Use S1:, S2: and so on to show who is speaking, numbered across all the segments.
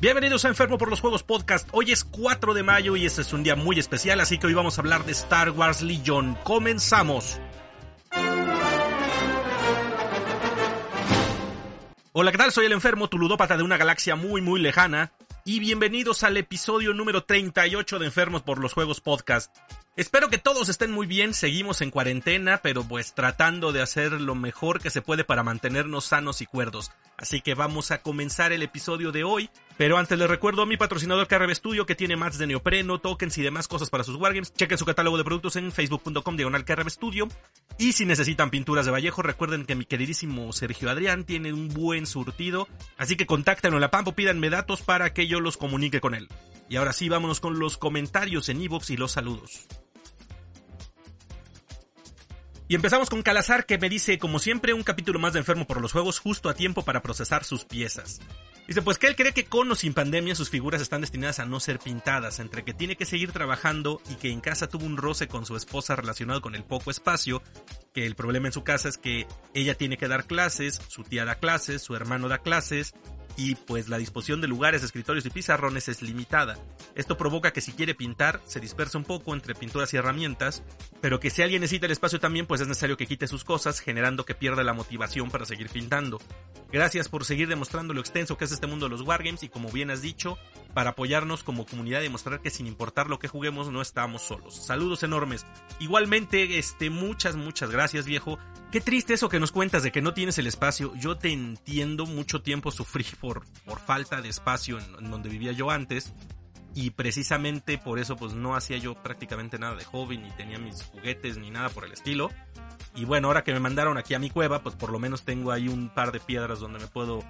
S1: Bienvenidos a Enfermo por los Juegos Podcast. Hoy es 4 de mayo y este es un día muy especial, así que hoy vamos a hablar de Star Wars Legion. Comenzamos. Hola, ¿qué tal? Soy el enfermo, tu ludópata de una galaxia muy muy lejana. Y bienvenidos al episodio número 38 de Enfermos por los Juegos Podcast. Espero que todos estén muy bien, seguimos en cuarentena, pero pues tratando de hacer lo mejor que se puede para mantenernos sanos y cuerdos. Así que vamos a comenzar el episodio de hoy, pero antes les recuerdo a mi patrocinador KRB Studio que tiene mats de neopreno, tokens y demás cosas para sus wargames. Chequen su catálogo de productos en facebook.com diagonal Studio. Y si necesitan pinturas de Vallejo, recuerden que mi queridísimo Sergio Adrián tiene un buen surtido, así que contáctenlo en la Pampo, pídanme datos para que yo los comunique con él. Y ahora sí, vámonos con los comentarios en iVoox y los saludos. Y empezamos con Calazar que me dice, como siempre, un capítulo más de Enfermo por los Juegos justo a tiempo para procesar sus piezas. Dice, pues que él cree que con o sin pandemia sus figuras están destinadas a no ser pintadas, entre que tiene que seguir trabajando y que en casa tuvo un roce con su esposa relacionado con el poco espacio, que el problema en su casa es que ella tiene que dar clases, su tía da clases, su hermano da clases, y pues la disposición de lugares, escritorios y pizarrones es limitada. Esto provoca que si quiere pintar se dispersa un poco entre pinturas y herramientas, pero que si alguien necesita el espacio también pues es necesario que quite sus cosas, generando que pierda la motivación para seguir pintando. Gracias por seguir demostrando lo extenso que es este mundo de los wargames y como bien has dicho, para apoyarnos como comunidad y demostrar que sin importar lo que juguemos no estamos solos. Saludos enormes. Igualmente, este, muchas, muchas gracias viejo. Qué triste eso que nos cuentas de que no tienes el espacio. Yo te entiendo, mucho tiempo sufrí por, por falta de espacio en, donde vivía yo antes. Y precisamente por eso pues no hacía yo prácticamente nada de hobby, ni tenía mis juguetes, ni nada por el estilo. Y bueno, ahora que me mandaron aquí a mi cueva, pues por lo menos tengo ahí un par de piedras donde me puedo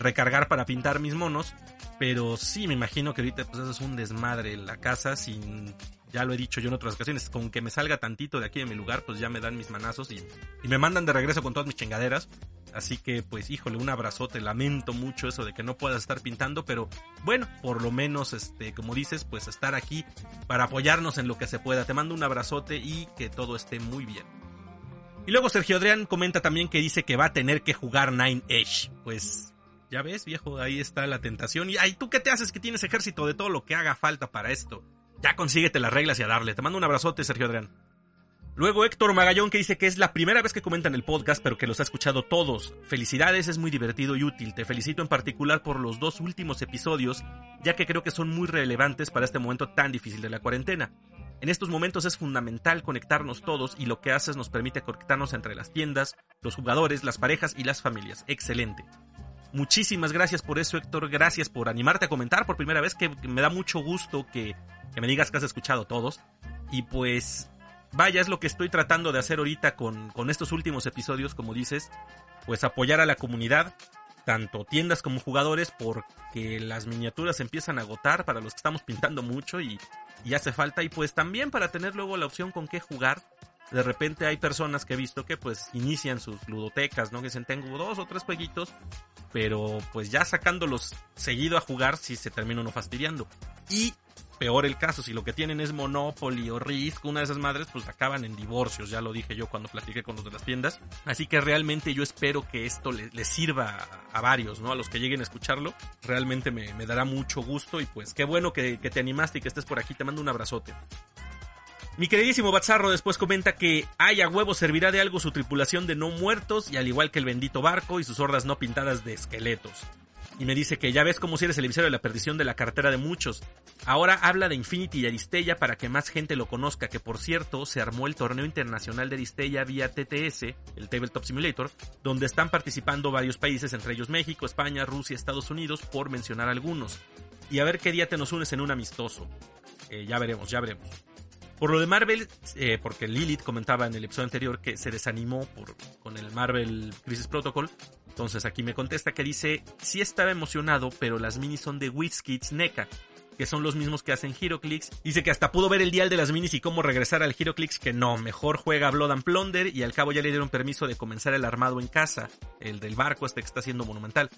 S1: recargar para pintar mis monos. Pero sí, me imagino que ahorita pues eso es un desmadre en la casa sin ya lo he dicho yo en otras ocasiones, con que me salga tantito de aquí de mi lugar, pues ya me dan mis manazos y, me mandan de regreso con todas mis chingaderas. Así que, pues, híjole, un abrazote. Lamento mucho eso de que no puedas estar pintando, pero bueno, por lo menos, este, como dices, pues estar aquí para apoyarnos en lo que se pueda. Te mando un abrazote y que todo esté muy bien. Y luego Sergio Adrián comenta también que dice que va a tener que jugar Nine Edge. Pues, ya ves, viejo, ahí está la tentación. Y, ay, ¿tú qué te haces que tienes ejército de todo lo que haga falta para esto? Ya consíguete las reglas y a darle. Te mando un abrazote, Sergio Adrián. Luego Héctor Magallón que dice que es la primera vez que comentan el podcast, pero que los ha escuchado todos. Felicidades, es muy divertido y útil. Te felicito en particular por los dos últimos episodios, ya que creo que son muy relevantes para este momento tan difícil de la cuarentena. En estos momentos es fundamental conectarnos todos y lo que haces nos permite conectarnos entre las tiendas, los jugadores, las parejas y las familias. Excelente. Muchísimas gracias por eso, Héctor. Gracias por animarte a comentar por primera vez, que me da mucho gusto que que me digas que has escuchado todos. Y pues, vaya, es lo que estoy tratando de hacer ahorita con, con estos últimos episodios, como dices, pues apoyar a la comunidad, tanto tiendas como jugadores, porque las miniaturas empiezan a agotar para los que estamos pintando mucho y, y hace falta. Y pues también para tener luego la opción con qué jugar de repente hay personas que he visto que pues inician sus ludotecas, ¿no? Que dicen, tengo dos o tres jueguitos, pero pues ya sacándolos seguido a jugar si se termina uno fastidiando. Y peor el caso, si lo que tienen es Monopoly o Risk, una de esas madres, pues acaban en divorcios, ya lo dije yo cuando platiqué con los de las tiendas. Así que realmente yo espero que esto les, sirva a, varios, ¿no? A los que lleguen a escucharlo, realmente me, dará mucho gusto y pues qué bueno que te animaste y que estés por aquí, te mando un abrazote. Mi queridísimo Bazarro después comenta que haya huevo servirá de algo su tripulación de no muertos y al igual que el bendito barco y sus hordas no pintadas de esqueletos. Y me dice que ya ves cómo si eres el emisor de la perdición de la cartera de muchos. Ahora habla de Infinity y Aristella para que más gente lo conozca, que por cierto se armó el torneo internacional de Aristella vía TTS, el Tabletop Simulator, donde están participando varios países, entre ellos México, España, Rusia, Estados Unidos, por mencionar algunos. Y a ver qué día te nos unes en un amistoso. Eh, ya veremos, ya veremos. Por lo de Marvel, eh, porque Lilith comentaba en el episodio anterior que se desanimó por, con el Marvel Crisis Protocol. Entonces aquí me contesta que dice, sí estaba emocionado, pero las minis son de WizKids NECA, que son los mismos que hacen HeroClix. Dice que hasta pudo ver el dial de las minis y cómo regresar al HeroClix, que no, mejor juega Blood and Plunder y al cabo ya le dieron permiso de comenzar el armado en casa, el del barco este que está haciendo monumental.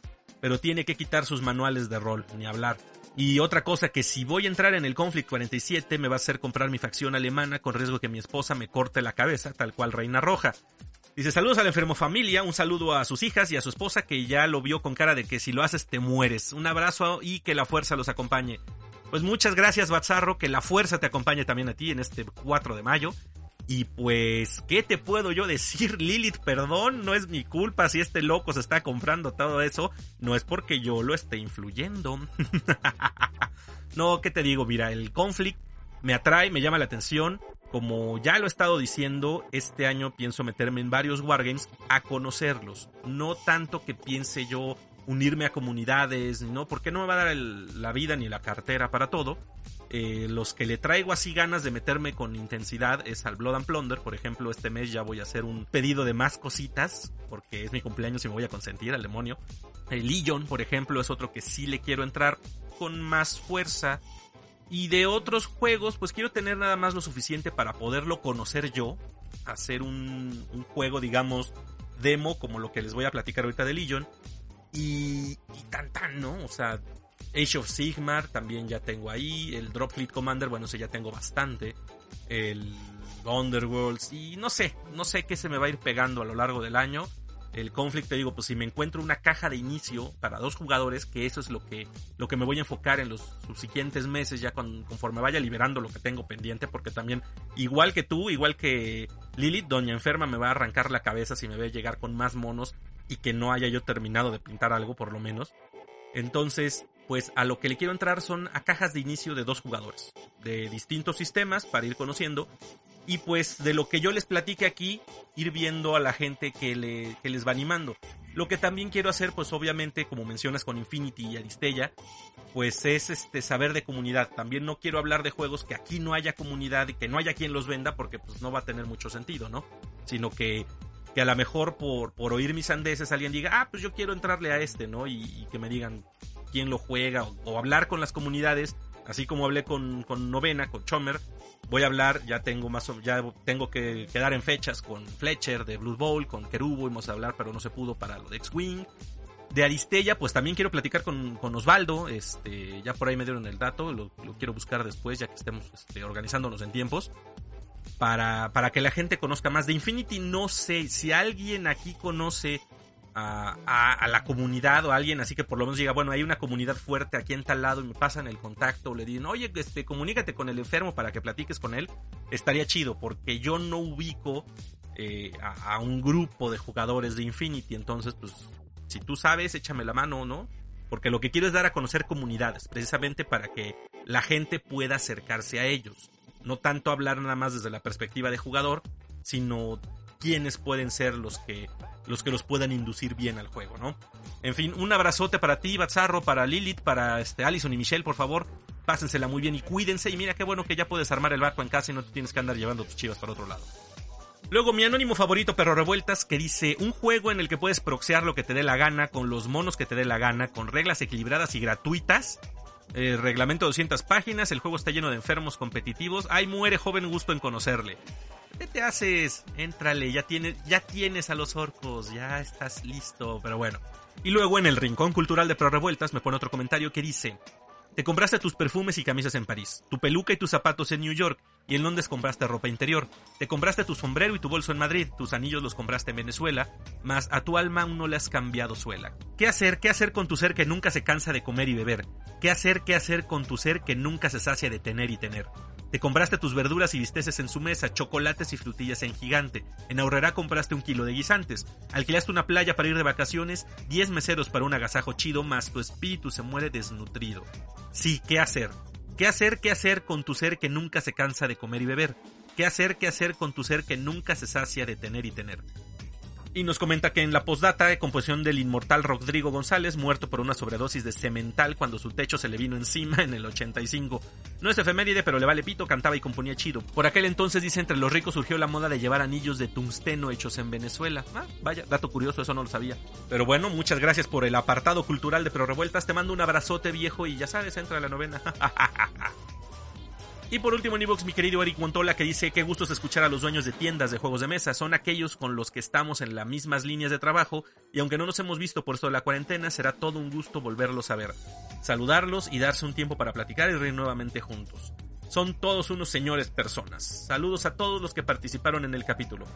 S1: Pero tiene que quitar sus manuales de rol, ni hablar. Y otra cosa que si voy a entrar en el Conflict 47 me va a hacer comprar mi facción alemana con riesgo que mi esposa me corte la cabeza, tal cual Reina Roja. Dice saludos al enfermo familia, un saludo a sus hijas y a su esposa que ya lo vio con cara de que si lo haces te mueres. Un abrazo y que la fuerza los acompañe. Pues muchas gracias Batzarro, que la fuerza te acompañe también a ti en este 4 de mayo. Y pues, ¿qué te puedo yo decir, Lilith? Perdón, no es mi culpa si este loco se está comprando todo eso. No es porque yo lo esté influyendo. no, ¿qué te digo? Mira, el conflict me atrae, me llama la atención. Como ya lo he estado diciendo, este año pienso meterme en varios wargames a conocerlos. No tanto que piense yo unirme a comunidades, ¿no? Porque no me va a dar la vida ni la cartera para todo. Eh, los que le traigo así ganas de meterme con intensidad es al Blood and Plunder. Por ejemplo, este mes ya voy a hacer un pedido de más cositas, porque es mi cumpleaños y me voy a consentir al demonio. El Legion, por ejemplo, es otro que sí le quiero entrar con más fuerza. Y de otros juegos, pues quiero tener nada más lo suficiente para poderlo conocer yo. Hacer un, un juego, digamos, demo, como lo que les voy a platicar ahorita de Legion y, y tan tan, ¿no? O sea, Age of Sigmar también ya tengo ahí. El Drop Fleet Commander, bueno, ese ya tengo bastante. El Underworlds. Y no sé, no sé qué se me va a ir pegando a lo largo del año. El Conflict, te digo, pues si me encuentro una caja de inicio para dos jugadores, que eso es lo que, lo que me voy a enfocar en los subsiguientes meses, ya conforme vaya liberando lo que tengo pendiente, porque también, igual que tú, igual que Lilith, Doña Enferma me va a arrancar la cabeza si me ve llegar con más monos y que no haya yo terminado de pintar algo por lo menos. Entonces, pues a lo que le quiero entrar son a cajas de inicio de dos jugadores, de distintos sistemas para ir conociendo. Y pues de lo que yo les platique aquí, ir viendo a la gente que, le, que les va animando. Lo que también quiero hacer, pues obviamente, como mencionas con Infinity y Aristella, pues es este saber de comunidad. También no quiero hablar de juegos que aquí no haya comunidad y que no haya quien los venda, porque pues no va a tener mucho sentido, ¿no? Sino que que a lo mejor por, por oír mis andeses alguien diga, ah, pues yo quiero entrarle a este, ¿no? Y, que me digan quién lo juega o, hablar con las comunidades, así como hablé con, Novena, con Chomer. Voy a hablar, ya tengo más ya tengo que quedar en fechas con Fletcher de Blue Bowl, con Kerubo, íbamos a hablar, pero no se pudo para lo de X-Wing. De Aristella, pues también quiero platicar con, con, Osvaldo, este, ya por ahí me dieron el dato, lo, quiero buscar después, ya que estemos este, organizándonos en tiempos para, para que la gente conozca más. De Infinity no sé si alguien aquí conoce a, a, la comunidad o alguien así que por lo menos diga, bueno, hay una comunidad fuerte aquí en tal lado y me pasan el contacto o le dicen, oye, este, comunícate con el enfermo para que platiques con él, estaría chido porque yo no ubico eh, a, a, un grupo de jugadores de Infinity, entonces pues si tú sabes, échame la mano, ¿no? Porque lo que quiero es dar a conocer comunidades, precisamente para que la gente pueda acercarse a ellos no tanto hablar nada más desde la perspectiva de jugador, sino quiénes pueden ser los que los que los puedan inducir bien al juego, ¿no? En fin, un abrazote para ti, Bazarro, para Lilith, para este Allison y Michelle, por favor, pásensela muy bien y cuídense y mira qué bueno que ya puedes armar el barco en casa y no te tienes que andar llevando tus chivas para otro lado. Luego mi anónimo favorito Perro Revueltas que dice un juego en el que puedes proxear lo que te dé la gana, con los monos que te dé la gana, con reglas equilibradas y gratuitas, eh, reglamento 200 páginas, el juego está lleno de enfermos competitivos. Ay, muere joven gusto en conocerle. ¿Qué te haces? Éntrale, ya tienes, ya tienes a los orcos, ya estás listo, pero bueno. Y luego en el Rincón Cultural de Pro Revueltas me pone otro comentario que dice, te compraste tus perfumes y camisas en París, tu peluca y tus zapatos en New York, y en Londres compraste ropa interior. Te compraste tu sombrero y tu bolso en Madrid, tus anillos los compraste en Venezuela, mas a tu alma aún no le has cambiado suela. ¿Qué hacer? ¿Qué hacer con tu ser que nunca se cansa de comer y beber? ¿Qué hacer? ¿Qué hacer con tu ser que nunca se sacia de tener y tener? Te compraste tus verduras y visteces en su mesa, chocolates y frutillas en gigante. En Aurrera compraste un kilo de guisantes. Alquilaste una playa para ir de vacaciones, 10 meseros para un agasajo chido, más tu espíritu se muere desnutrido. Sí, ¿qué hacer? ¿Qué hacer, qué hacer con tu ser que nunca se cansa de comer y beber? ¿Qué hacer, qué hacer con tu ser que nunca se sacia de tener y tener? Y nos comenta que en la postdata de composición del inmortal Rodrigo González, muerto por una sobredosis de cemental cuando su techo se le vino encima en el 85. No es efeméride, pero le vale pito, cantaba y componía chido. Por aquel entonces, dice, entre los ricos surgió la moda de llevar anillos de tungsteno hechos en Venezuela. Ah, vaya, dato curioso, eso no lo sabía. Pero bueno, muchas gracias por el apartado cultural de Pro Revueltas. Te mando un abrazote viejo y ya sabes, entra la novena. Y por último en Evox, mi querido Eric Montola, que dice, qué gustos escuchar a los dueños de tiendas de juegos de mesa. Son aquellos con los que estamos en las mismas líneas de trabajo y aunque no nos hemos visto por esto de la cuarentena, será todo un gusto volverlos a ver, saludarlos y darse un tiempo para platicar y reír nuevamente juntos. Son todos unos señores personas. Saludos a todos los que participaron en el capítulo.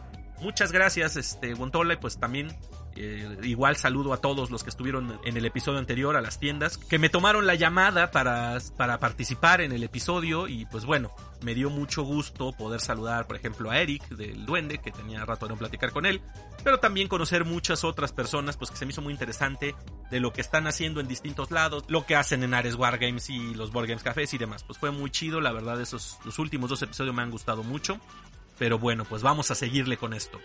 S1: Muchas gracias, este, Gontola, y pues también eh, igual saludo a todos los que estuvieron en el episodio anterior a las tiendas, que me tomaron la llamada para, para participar en el episodio y pues bueno, me dio mucho gusto poder saludar, por ejemplo, a Eric del Duende, que tenía rato de no platicar con él, pero también conocer muchas otras personas, pues que se me hizo muy interesante de lo que están haciendo en distintos lados, lo que hacen en Ares Wargames y los Board Games Cafés y demás. Pues fue muy chido, la verdad, esos los últimos dos episodios me han gustado mucho. Pero bueno, pues vamos a seguirle con esto.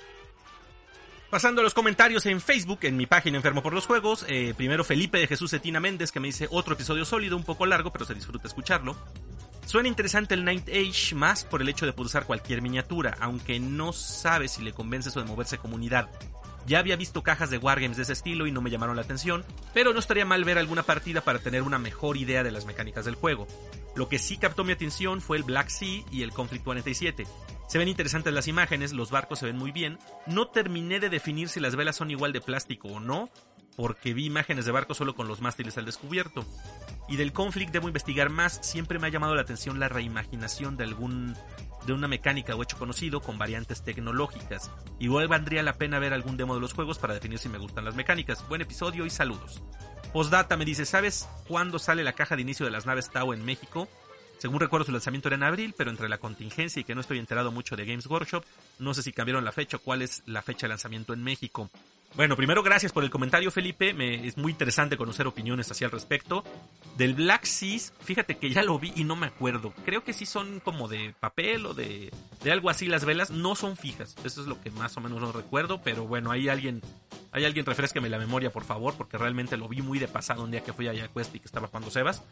S1: Pasando a los comentarios en Facebook, en mi página Enfermo por los Juegos, eh, primero Felipe de Jesús Etina Méndez que me dice otro episodio sólido, un poco largo, pero se disfruta escucharlo. Suena interesante el Night Age más por el hecho de poder usar cualquier miniatura, aunque no sabe si le convence eso de moverse comunidad. Ya había visto cajas de Wargames de ese estilo y no me llamaron la atención, pero no estaría mal ver alguna partida para tener una mejor idea de las mecánicas del juego. Lo que sí captó mi atención fue el Black Sea y el Conflict 47. Se ven interesantes las imágenes, los barcos se ven muy bien. No terminé de definir si las velas son igual de plástico o no, porque vi imágenes de barcos solo con los mástiles al descubierto. Y del conflict debo investigar más, siempre me ha llamado la atención la reimaginación de algún de una mecánica o hecho conocido con variantes tecnológicas. Igual valdría la pena ver algún demo de los juegos para definir si me gustan las mecánicas. Buen episodio y saludos. Postdata me dice, ¿sabes cuándo sale la caja de inicio de las naves Tau en México? Según recuerdo su lanzamiento era en abril, pero entre la contingencia y que no estoy enterado mucho de Games Workshop, no sé si cambiaron la fecha o cuál es la fecha de lanzamiento en México. Bueno, primero gracias por el comentario, Felipe. Es muy interesante conocer opiniones así al respecto. Del Black Seas, fíjate que ya lo vi y no me acuerdo. Creo que sí son como de papel o de, de algo así las velas. No son fijas. Eso es lo que más o menos no recuerdo. Pero bueno, hay alguien, hay alguien refresqueme la memoria, por favor, porque realmente lo vi muy de pasado un día que fui a Yaquest y que estaba jugando Sebas.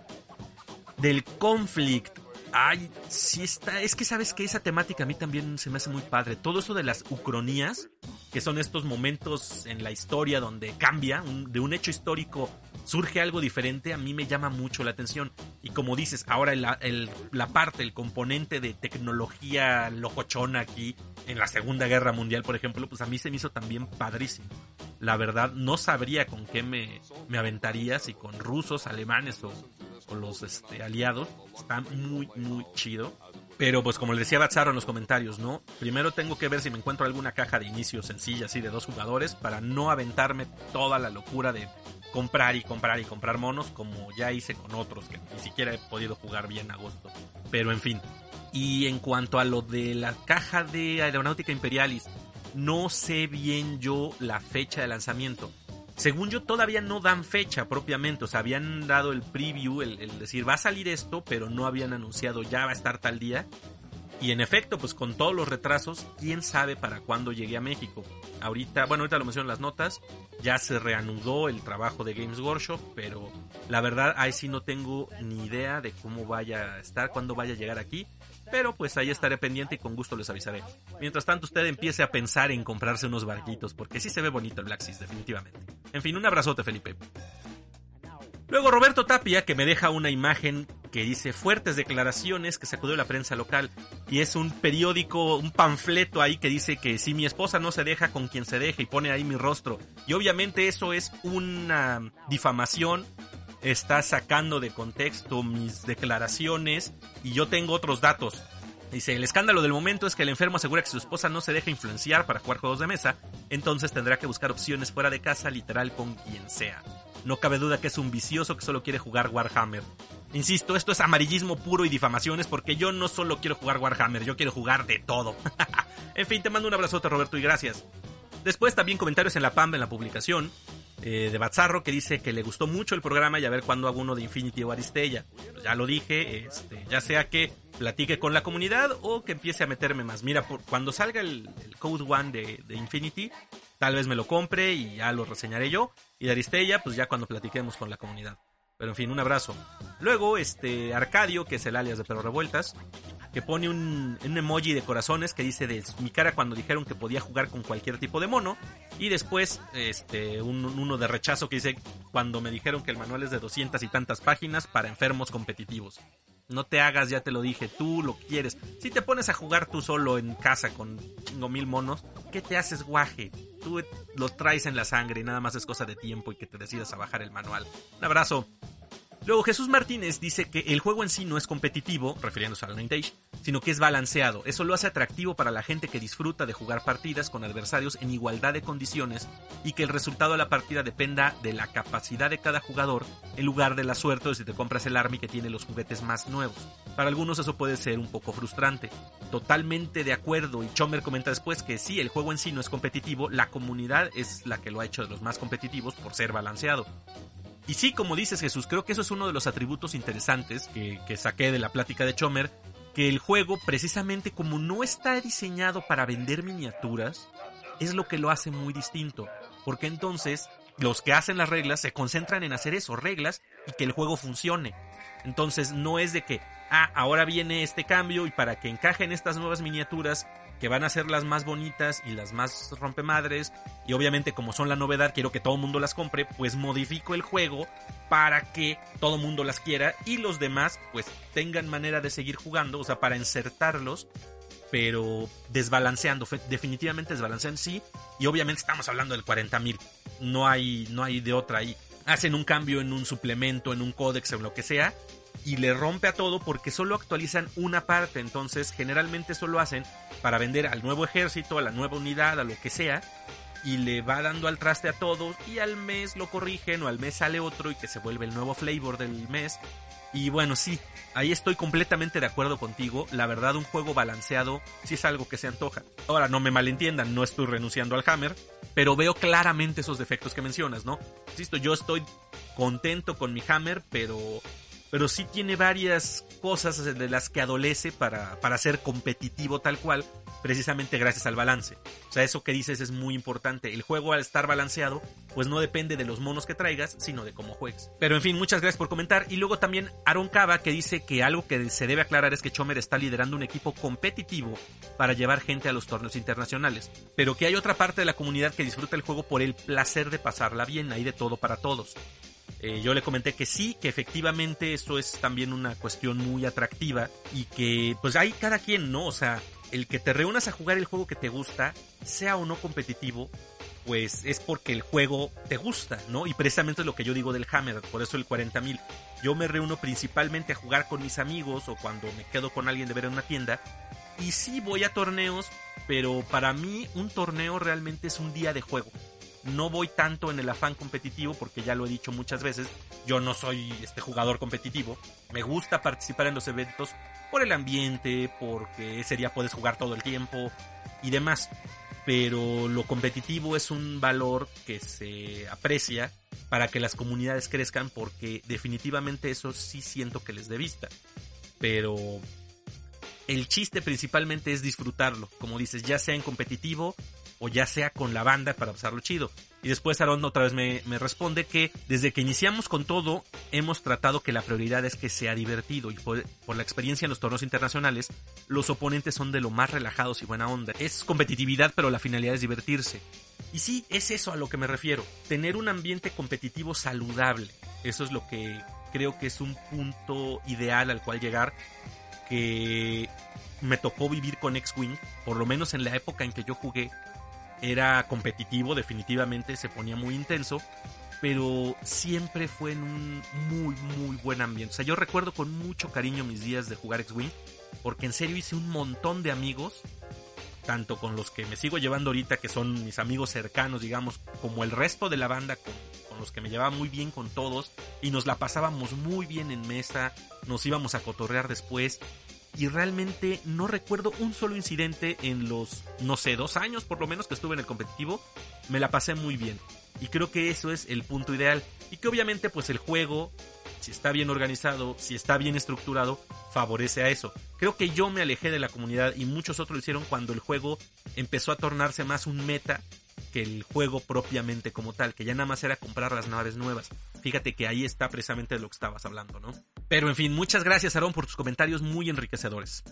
S1: Del Conflict. Ay, sí está. Es que sabes que esa temática a mí también se me hace muy padre. Todo eso de las ucronías, que son estos momentos en la historia donde cambia, de un hecho histórico surge algo diferente, a mí me llama mucho la atención. Y como dices, ahora la parte, el componente de tecnología locochona aquí, en la Segunda Guerra Mundial, por ejemplo, pues a mí se me hizo también padrísimo. La verdad, no sabría con qué me, me aventaría, si con rusos, alemanes o, los este, aliados. Está muy, muy chido. Pero pues como le decía Bazzaro en los comentarios, ¿no? Primero tengo que ver si me encuentro alguna caja de inicio sencilla así de dos jugadores para no aventarme toda la locura de comprar y comprar y comprar monos como ya hice con otros que ni siquiera he podido jugar bien agosto. Pero en fin. Y en cuanto a lo de la caja de Aeronáutica Imperialis, no sé bien yo la fecha de lanzamiento. Según yo, todavía no dan fecha propiamente. O sea, habían dado el preview, el, decir va a salir esto, pero no habían anunciado ya va a estar tal día. Y en efecto, pues con todos los retrasos, quién sabe para cuándo llegue a México. Ahorita, bueno, ahorita lo menciono en las notas, ya se reanudó el trabajo de Games Workshop, pero la verdad ahí sí no tengo ni idea de cómo vaya a estar, cuándo vaya a llegar aquí. Pero pues ahí estaré pendiente y con gusto les avisaré. Mientras tanto, usted empiece a pensar en comprarse unos barquitos, porque sí se ve bonito el Black Seas, definitivamente. En fin, un abrazote, Felipe. Luego Roberto Tapia, que me deja una imagen que dice fuertes declaraciones que sacudió la prensa local. Y es un periódico, un panfleto ahí que dice que si mi esposa no se deja con quien se deje y pone ahí mi rostro. Y obviamente eso es una difamación está sacando de contexto mis declaraciones y yo tengo otros datos. Dice, el escándalo del momento es que el enfermo asegura que su esposa no se deja influenciar para jugar juegos de mesa, entonces tendrá que buscar opciones fuera de casa, literal con quien sea. No cabe duda que es un vicioso que solo quiere jugar Warhammer. Insisto, esto es amarillismo puro y difamaciones porque yo no solo quiero jugar Warhammer, yo quiero jugar de todo. en fin, te mando un abrazote Roberto y gracias. Después también comentarios en la PAM en la publicación. Eh, de Bazarro que dice que le gustó mucho el programa y a ver cuándo hago uno de Infinity o Aristella. Pues ya lo dije, este, ya sea que platique con la comunidad o que empiece a meterme más. Mira, por, cuando salga el, Code One de, Infinity, tal vez me lo compre y ya lo reseñaré yo. Y de Aristella, pues ya cuando platiquemos con la comunidad. Pero en fin, un abrazo. Luego, este Arcadio, que es el alias de Perro Revueltas, que pone un, emoji de corazones que dice de mi cara cuando dijeron que podía jugar con cualquier tipo de mono. Y después este uno de rechazo que dice cuando me dijeron que el manual es de 200 y tantas páginas para enfermos competitivos. No te hagas, ya te lo dije, tú lo quieres. Si te pones a jugar tú solo en casa con chingo mil monos, ¿qué te haces guaje? Tú lo traes en la sangre y nada más es cosa de tiempo y que te decidas a bajar el manual. Un abrazo. Luego Jesús Martínez dice que el juego en sí no es competitivo, refiriéndose al Nintage, sino que es balanceado. Eso lo hace atractivo para la gente que disfruta de jugar partidas con adversarios en igualdad de condiciones y que el resultado de la partida dependa de la capacidad de cada jugador en lugar de la suerte de si te compras el army que tiene los juguetes más nuevos. Para algunos eso puede ser un poco frustrante. Totalmente de acuerdo y Chomer comenta después que sí, el juego en sí no es competitivo, la comunidad es la que lo ha hecho de los más competitivos por ser balanceado. Y sí, como dices Jesús, creo que eso es uno de los atributos interesantes que, saqué de la plática de Chomer, que el juego precisamente como no está diseñado para vender miniaturas, es lo que lo hace muy distinto. Porque entonces los que hacen las reglas se concentran en hacer eso, reglas, y que el juego funcione. Entonces no es de que, ah, ahora viene este cambio y para que encajen estas nuevas miniaturas que van a ser las más bonitas y las más rompemadres. Y obviamente como son la novedad, quiero que todo el mundo las compre, pues modifico el juego para que todo el mundo las quiera y los demás pues tengan manera de seguir jugando, o sea, para insertarlos, pero desbalanceando, definitivamente desbalancean sí. Y obviamente estamos hablando del 40.000, no hay, no hay de otra ahí. Hacen un cambio en un suplemento, en un códex, en lo que sea, y le rompe a todo porque solo actualizan una parte. Entonces, generalmente solo hacen para vender al nuevo ejército, a la nueva unidad, a lo que sea. Y le va dando al traste a todos. Y al mes lo corrigen o al mes sale otro y que se vuelve el nuevo flavor del mes. Y bueno, sí, ahí estoy completamente de acuerdo contigo. La verdad, un juego balanceado sí es algo que se antoja. Ahora, no me malentiendan, no estoy renunciando al Hammer, pero veo claramente esos defectos que mencionas, ¿no? Insisto, yo estoy contento con mi Hammer, pero pero sí tiene varias cosas de las que adolece para, para ser competitivo tal cual, precisamente gracias al balance. O sea, eso que dices es muy importante. El juego al estar balanceado, pues no depende de los monos que traigas, sino de cómo juegues. Pero en fin, muchas gracias por comentar. Y luego también Aaron Cava que dice que algo que se debe aclarar es que Chomer está liderando un equipo competitivo para llevar gente a los torneos internacionales. Pero que hay otra parte de la comunidad que disfruta el juego por el placer de pasarla bien, hay de todo para todos. Eh, yo le comenté que sí, que efectivamente eso es también una cuestión muy atractiva y que pues hay cada quien, ¿no? O sea, el que te reúnas a jugar el juego que te gusta, sea o no competitivo, pues es porque el juego te gusta, ¿no? Y precisamente es lo que yo digo del Hammer, por eso el 40.000. Yo me reúno principalmente a jugar con mis amigos o cuando me quedo con alguien de ver en una tienda. Y sí voy a torneos, pero para mí un torneo realmente es un día de juego no voy tanto en el afán competitivo porque ya lo he dicho muchas veces, yo no soy este jugador competitivo, me gusta participar en los eventos por el ambiente, porque ese día puedes jugar todo el tiempo y demás, pero lo competitivo es un valor que se aprecia para que las comunidades crezcan porque definitivamente eso sí siento que les dé vista, pero el chiste principalmente es disfrutarlo, como dices, ya sea en competitivo o ya sea con la banda para pasarlo chido. Y después Aaron otra vez me, responde que desde que iniciamos con todo hemos tratado que la prioridad es que sea divertido y por, la experiencia en los torneos internacionales los oponentes son de lo más relajados y buena onda. Es competitividad pero la finalidad es divertirse. Y sí, es eso a lo que me refiero, tener un ambiente competitivo saludable. Eso es lo que creo que es un punto ideal al cual llegar que me tocó vivir con X-Wing, por lo menos en la época en que yo jugué, era competitivo, definitivamente se ponía muy intenso, pero siempre fue en un muy, muy buen ambiente. O sea, yo recuerdo con mucho cariño mis días de jugar X-Wing, porque en serio hice un montón de amigos, tanto con los que me sigo llevando ahorita, que son mis amigos cercanos, digamos, como el resto de la banda, con, con los que me llevaba muy bien con todos, y nos la pasábamos muy bien en mesa, nos íbamos a cotorrear después, y realmente no recuerdo un solo incidente en los, no sé, dos años por lo menos que estuve en el competitivo. Me la pasé muy bien. Y creo que eso es el punto ideal. Y que obviamente pues el juego, si está bien organizado, si está bien estructurado, favorece a eso. Creo que yo me alejé de la comunidad y muchos otros lo hicieron cuando el juego empezó a tornarse más un meta que el juego propiamente como tal, que ya nada más era comprar las naves nuevas. Fíjate que ahí está precisamente de lo que estabas hablando, ¿no? Pero en fin, muchas gracias Aaron por tus comentarios muy enriquecedores.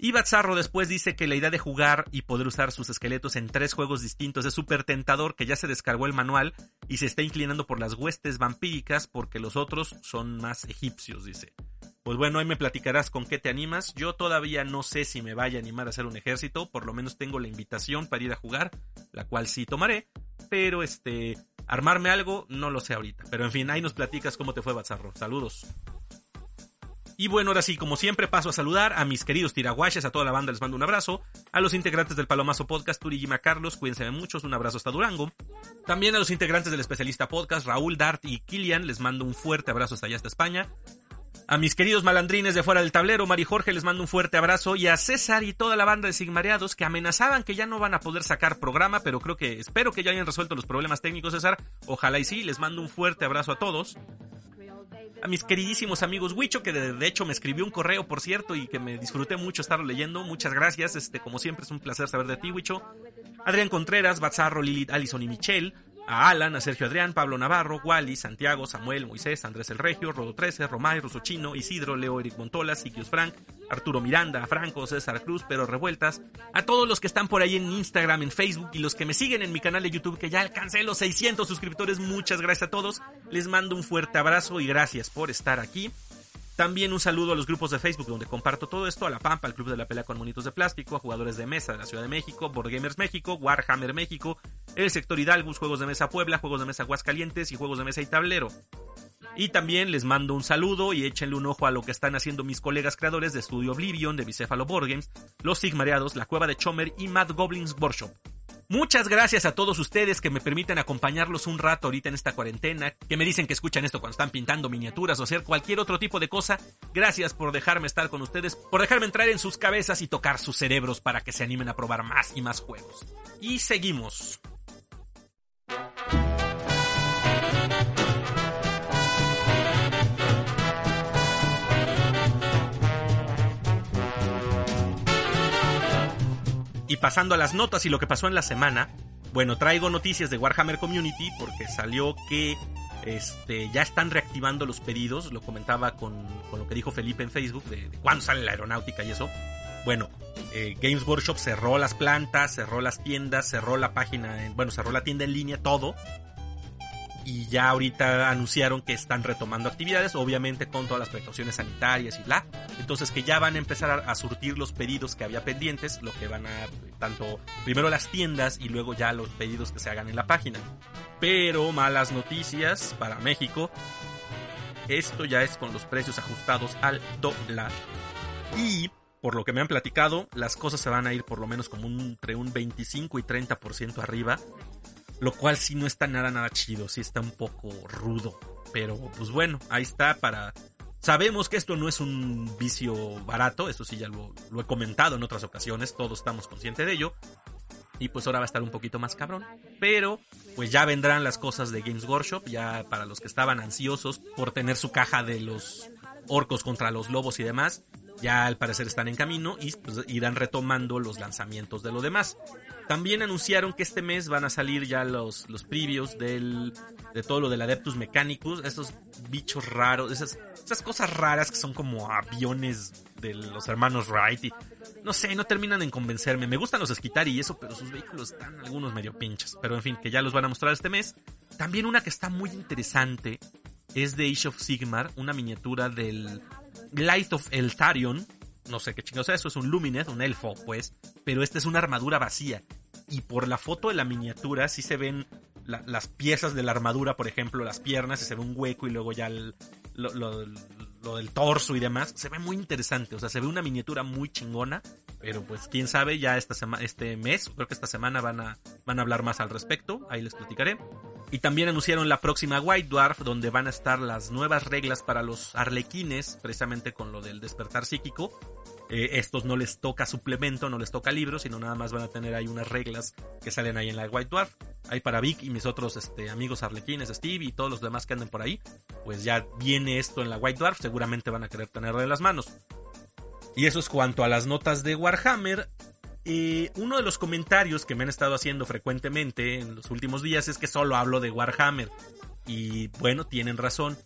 S1: Y Batzarro después dice que la idea de jugar y poder usar sus esqueletos en tres juegos distintos es súper tentador, que ya se descargó el manual y se está inclinando por las huestes vampíricas porque los otros son más egipcios, dice. Pues bueno, ahí me platicarás con qué te animas. Yo todavía no sé si me vaya a animar a hacer un ejército, por lo menos tengo la invitación para ir a jugar, la cual sí tomaré, pero este, Armarme algo, no lo sé ahorita. Pero en fin, ahí nos platicas cómo te fue, Bazarro. Saludos. Y bueno, ahora sí, como siempre, paso a saludar a mis queridos tiraguaches, a toda la banda les mando un abrazo, a los integrantes del Palomazo Podcast, Turi y Carlos, cuídense muchos, un abrazo hasta Durango. También a los integrantes del Especialista Podcast, Raúl, Dart y Kilian, les mando un fuerte abrazo hasta allá, hasta España. A mis queridos malandrines de fuera del tablero, Mari Jorge, les mando un fuerte abrazo. Y a César y toda la banda de Sigmareados que amenazaban que ya no van a poder sacar programa, pero creo que, espero que ya hayan resuelto los problemas técnicos, César. Ojalá y sí, les mando un fuerte abrazo a todos a mis queridísimos amigos Wicho, que de, hecho me escribió un correo, por cierto, y que me disfruté mucho estarlo leyendo. Muchas gracias, este, como siempre es un placer saber de ti, Wicho. Adrián Contreras, Bazarro, Lilith, Allison y Michelle a Alan, a Sergio Adrián, Pablo Navarro, Wally, Santiago, Samuel, Moisés, Andrés el Regio, Rodo 13, Romay, Ruso Chino, Isidro, Leo Eric Montola, Siquius Frank, Arturo Miranda, Franco, César Cruz, Pero Revueltas, a todos los que están por ahí en Instagram, en Facebook y los que me siguen en mi canal de YouTube que ya alcancé los 600 suscriptores, muchas gracias a todos, les mando un fuerte abrazo y gracias por estar aquí. También un saludo a los grupos de Facebook donde comparto todo esto, a La Pampa, al Club de la Pelea con Monitos de Plástico, a jugadores de mesa de la Ciudad de México, Board Gamers México, Warhammer México, el sector Hidalgus, Juegos de Mesa Puebla, Juegos de Mesa Aguascalientes y Juegos de Mesa y Tablero. Y también les mando un saludo y échenle un ojo a lo que están haciendo mis colegas creadores de Studio Oblivion, de Bicéfalo Board Games, Los Sigmareados, La Cueva de Chomer y Mad Goblins Workshop. Muchas gracias a todos ustedes que me permiten acompañarlos un rato ahorita en esta cuarentena, que me dicen que escuchan esto cuando están pintando miniaturas o hacer cualquier otro tipo de cosa. Gracias por dejarme estar con ustedes, por dejarme entrar en sus cabezas y tocar sus cerebros para que se animen a probar más y más juegos. Y seguimos. Y pasando a las notas y lo que pasó en la semana, bueno, traigo noticias de Warhammer Community porque salió que este, ya están reactivando los pedidos, lo comentaba con, lo que dijo Felipe en Facebook, de, cuándo sale la aeronáutica y eso. Bueno, eh, Games Workshop cerró las plantas, cerró las tiendas, cerró la página, bueno, cerró la tienda en línea, todo y ya ahorita anunciaron que están retomando actividades, obviamente con todas las precauciones sanitarias y bla. Entonces que ya van a empezar a, surtir los pedidos que había pendientes, lo que van a tanto primero las tiendas y luego ya los pedidos que se hagan en la página. Pero malas noticias para México. Esto ya es con los precios ajustados al dólar. Y por lo que me han platicado, las cosas se van a ir por lo menos como entre un 25 y 30% arriba lo cual sí no está nada, nada chido, sí está un poco rudo. Pero pues bueno, ahí está para... Sabemos que esto no es un vicio barato, eso sí ya lo, he comentado en otras ocasiones, todos estamos conscientes de ello. Y pues ahora va a estar un poquito más cabrón. Pero pues ya vendrán las cosas de Games Workshop, ya para los que estaban ansiosos por tener su caja de los orcos contra los lobos y demás, ya al parecer están en camino y pues, irán retomando los lanzamientos de lo demás. También anunciaron que este mes van a salir ya los, los previos del, de todo lo del Adeptus Mechanicus, esos bichos raros, esas, esas cosas raras que son como aviones de los hermanos Wright y no sé, no terminan en convencerme. Me gustan los Esquitari y eso, pero sus vehículos están algunos medio pinchos. Pero en fin, que ya los van a mostrar este mes. También una que está muy interesante es de Age of Sigmar, una miniatura del Light of Eltarion. No sé qué chingados es eso, es un Lumineth, un elfo, pues. Pero esta es una armadura vacía y por la foto de la miniatura sí se ven las piezas de la armadura, por ejemplo, las piernas, y se ve un hueco y luego ya lo, del torso y demás. Se ve muy interesante, o sea, se ve una miniatura muy chingona, pero pues quién sabe, ya esta este mes, creo que esta semana van a, van a hablar más al respecto, ahí les platicaré. Y también anunciaron la próxima White Dwarf, donde van a estar las nuevas reglas para los arlequines, precisamente con lo del despertar psíquico. Eh, estos no les toca suplemento, no les toca libro, sino nada más van a tener ahí unas reglas que salen ahí en la White Dwarf. Ahí para Vic y mis otros este, amigos arlequines, Steve y todos los demás que anden por ahí, pues ya viene esto en la White Dwarf, seguramente van a querer tenerlo en las manos. Y eso es cuanto a las notas de Warhammer. Eh, uno de los comentarios que me han estado haciendo frecuentemente en los últimos días es que solo hablo de Warhammer. Y bueno, tienen razón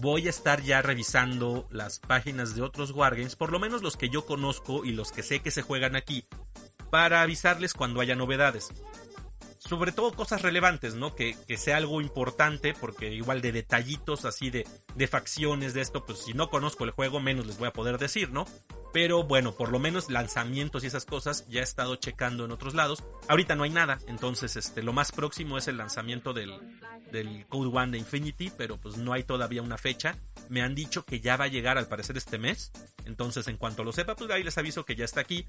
S1: voy a estar ya revisando las páginas de otros Wargames, por lo menos los que yo conozco y los que sé que se juegan aquí, para avisarles cuando haya novedades. Sobre todo cosas relevantes, ¿no? Que, que, sea algo importante, porque igual de detallitos así de, de facciones de esto, pues si no conozco el juego, menos les voy a poder decir, ¿no? Pero bueno, por lo menos lanzamientos y esas cosas ya he estado checando en otros lados. Ahorita no hay nada, entonces este, lo más próximo es el lanzamiento del, del Code One de Infinity, pero pues no hay todavía una fecha. Me han dicho que ya va a llegar al parecer este mes, entonces en cuanto lo sepa, pues ahí les aviso que ya está aquí.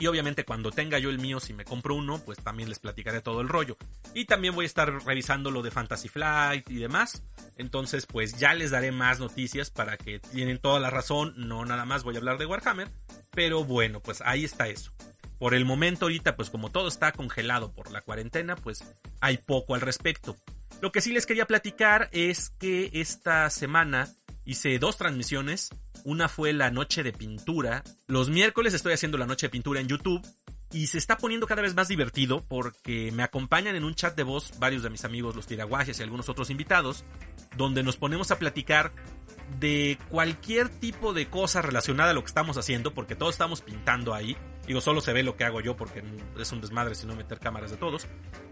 S1: Y obviamente cuando tenga yo el mío, si me compro uno, pues también les platicaré todo el rollo. Y también voy a estar revisando lo de Fantasy Flight y demás. Entonces pues ya les daré más noticias para que tienen toda la razón. No nada más voy a hablar de Warhammer. Pero bueno, pues ahí está eso. Por el momento ahorita, pues como todo está congelado por la cuarentena, pues hay poco al respecto. Lo que sí les quería platicar es que esta semana hice dos transmisiones una fue la noche de pintura. Los miércoles estoy haciendo la noche de pintura en YouTube. Y se está poniendo cada vez más divertido porque me acompañan en un chat de voz varios de mis amigos, los tiraguajes y algunos otros invitados, donde nos ponemos a platicar de cualquier tipo de cosa relacionada a lo que estamos haciendo, porque todos estamos pintando ahí. Digo, solo se ve lo que hago yo porque es un desmadre si no meter cámaras de todos.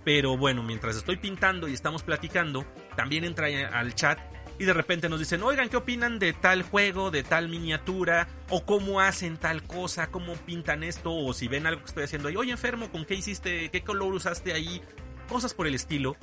S1: Pero bueno, mientras estoy pintando y estamos platicando, también entra al chat y de repente nos dicen, oigan, ¿qué opinan de tal juego, de tal miniatura? O cómo hacen tal cosa, cómo pintan esto, o si ven algo que estoy haciendo ahí, oye enfermo, ¿con qué hiciste? ¿Qué color usaste ahí? Cosas por el estilo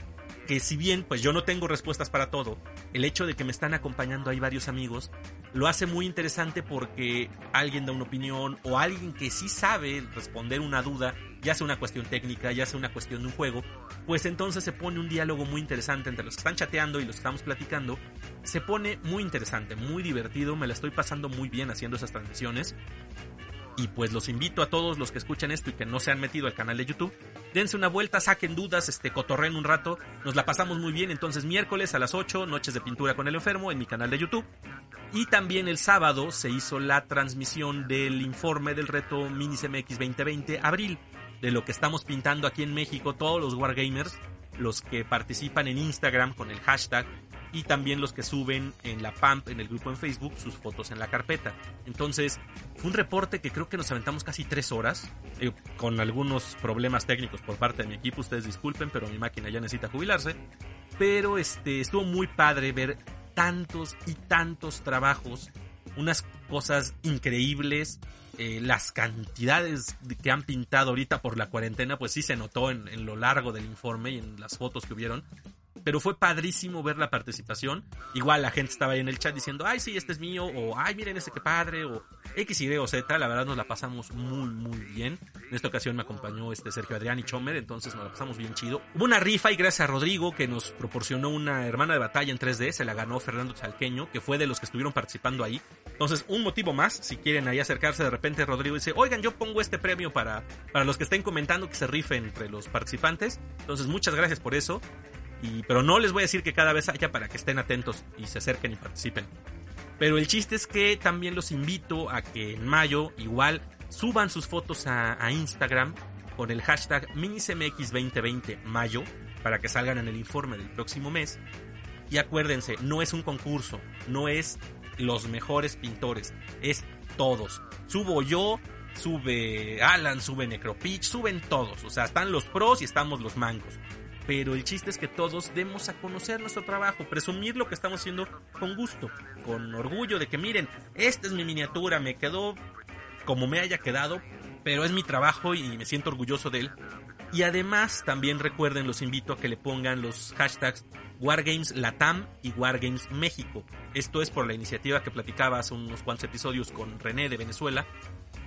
S1: que si bien pues yo no tengo respuestas para todo, el hecho de que me están acompañando ahí varios amigos lo hace muy interesante porque alguien da una opinión o alguien que sí sabe responder una duda, ya sea una cuestión técnica, ya sea una cuestión de un juego, pues entonces se pone un diálogo muy interesante entre los que están chateando y los que estamos platicando. Se pone muy interesante, muy divertido, me la estoy pasando muy bien haciendo esas transmisiones. Y pues los invito a todos los que escuchan esto y que no se han metido al canal de YouTube, dense una vuelta, saquen dudas, este cotorren un rato, nos la pasamos muy bien, entonces miércoles a las 8, Noches de Pintura con el Enfermo en mi canal de YouTube. Y también el sábado se hizo la transmisión del informe del reto Mini MX 2020 abril, de lo que estamos pintando aquí en México todos los Wargamers, los que participan en Instagram con el hashtag y también los que suben en la PAMP, en el grupo en Facebook, sus fotos en la carpeta. Entonces, fue un reporte que creo que nos aventamos casi tres horas, eh, con algunos problemas técnicos por parte de mi equipo, ustedes disculpen, pero mi máquina ya necesita jubilarse. Pero este, estuvo muy padre ver tantos y tantos trabajos, unas cosas increíbles, eh, las cantidades que han pintado ahorita por la cuarentena, pues sí se notó en, en, lo largo del informe y en las fotos que hubieron pero fue padrísimo ver la participación. Igual la gente estaba ahí en el chat diciendo, ay, sí, este es mío, o ay, miren este que padre, o X, Y o Z. La verdad nos la pasamos muy, muy bien. En esta ocasión me acompañó este Sergio Adrián y Chomer, entonces nos la pasamos bien chido. Hubo una rifa y gracias a Rodrigo que nos proporcionó una hermana de batalla en 3D, se la ganó Fernando Chalqueño, que fue de los que estuvieron participando ahí. Entonces, un motivo más, si quieren ahí acercarse, de repente Rodrigo dice, oigan, yo pongo este premio para, para los que estén comentando que se rife entre los participantes. Entonces, muchas gracias por eso pero no les voy a decir que cada vez haya para que estén atentos y se acerquen y participen. Pero el chiste es que también los invito a que en mayo igual suban sus fotos a, Instagram con el hashtag MiniCMX2020 mayo para que salgan en el informe del próximo mes. Y acuérdense, no es un concurso, no es los mejores pintores, es todos. Subo yo, sube Alan, sube Necropitch, suben todos. O sea, están los pros y estamos los mangos pero el chiste es que todos demos a conocer nuestro trabajo, presumir lo que estamos haciendo con gusto, con orgullo de que miren, esta es mi miniatura, me quedó como me haya quedado, pero es mi trabajo y me siento orgulloso de él. Y además también recuerden, los invito a que le pongan los hashtags Wargames Latam y Wargames México. Esto es por la iniciativa que platicaba hace unos cuantos episodios con René de Venezuela,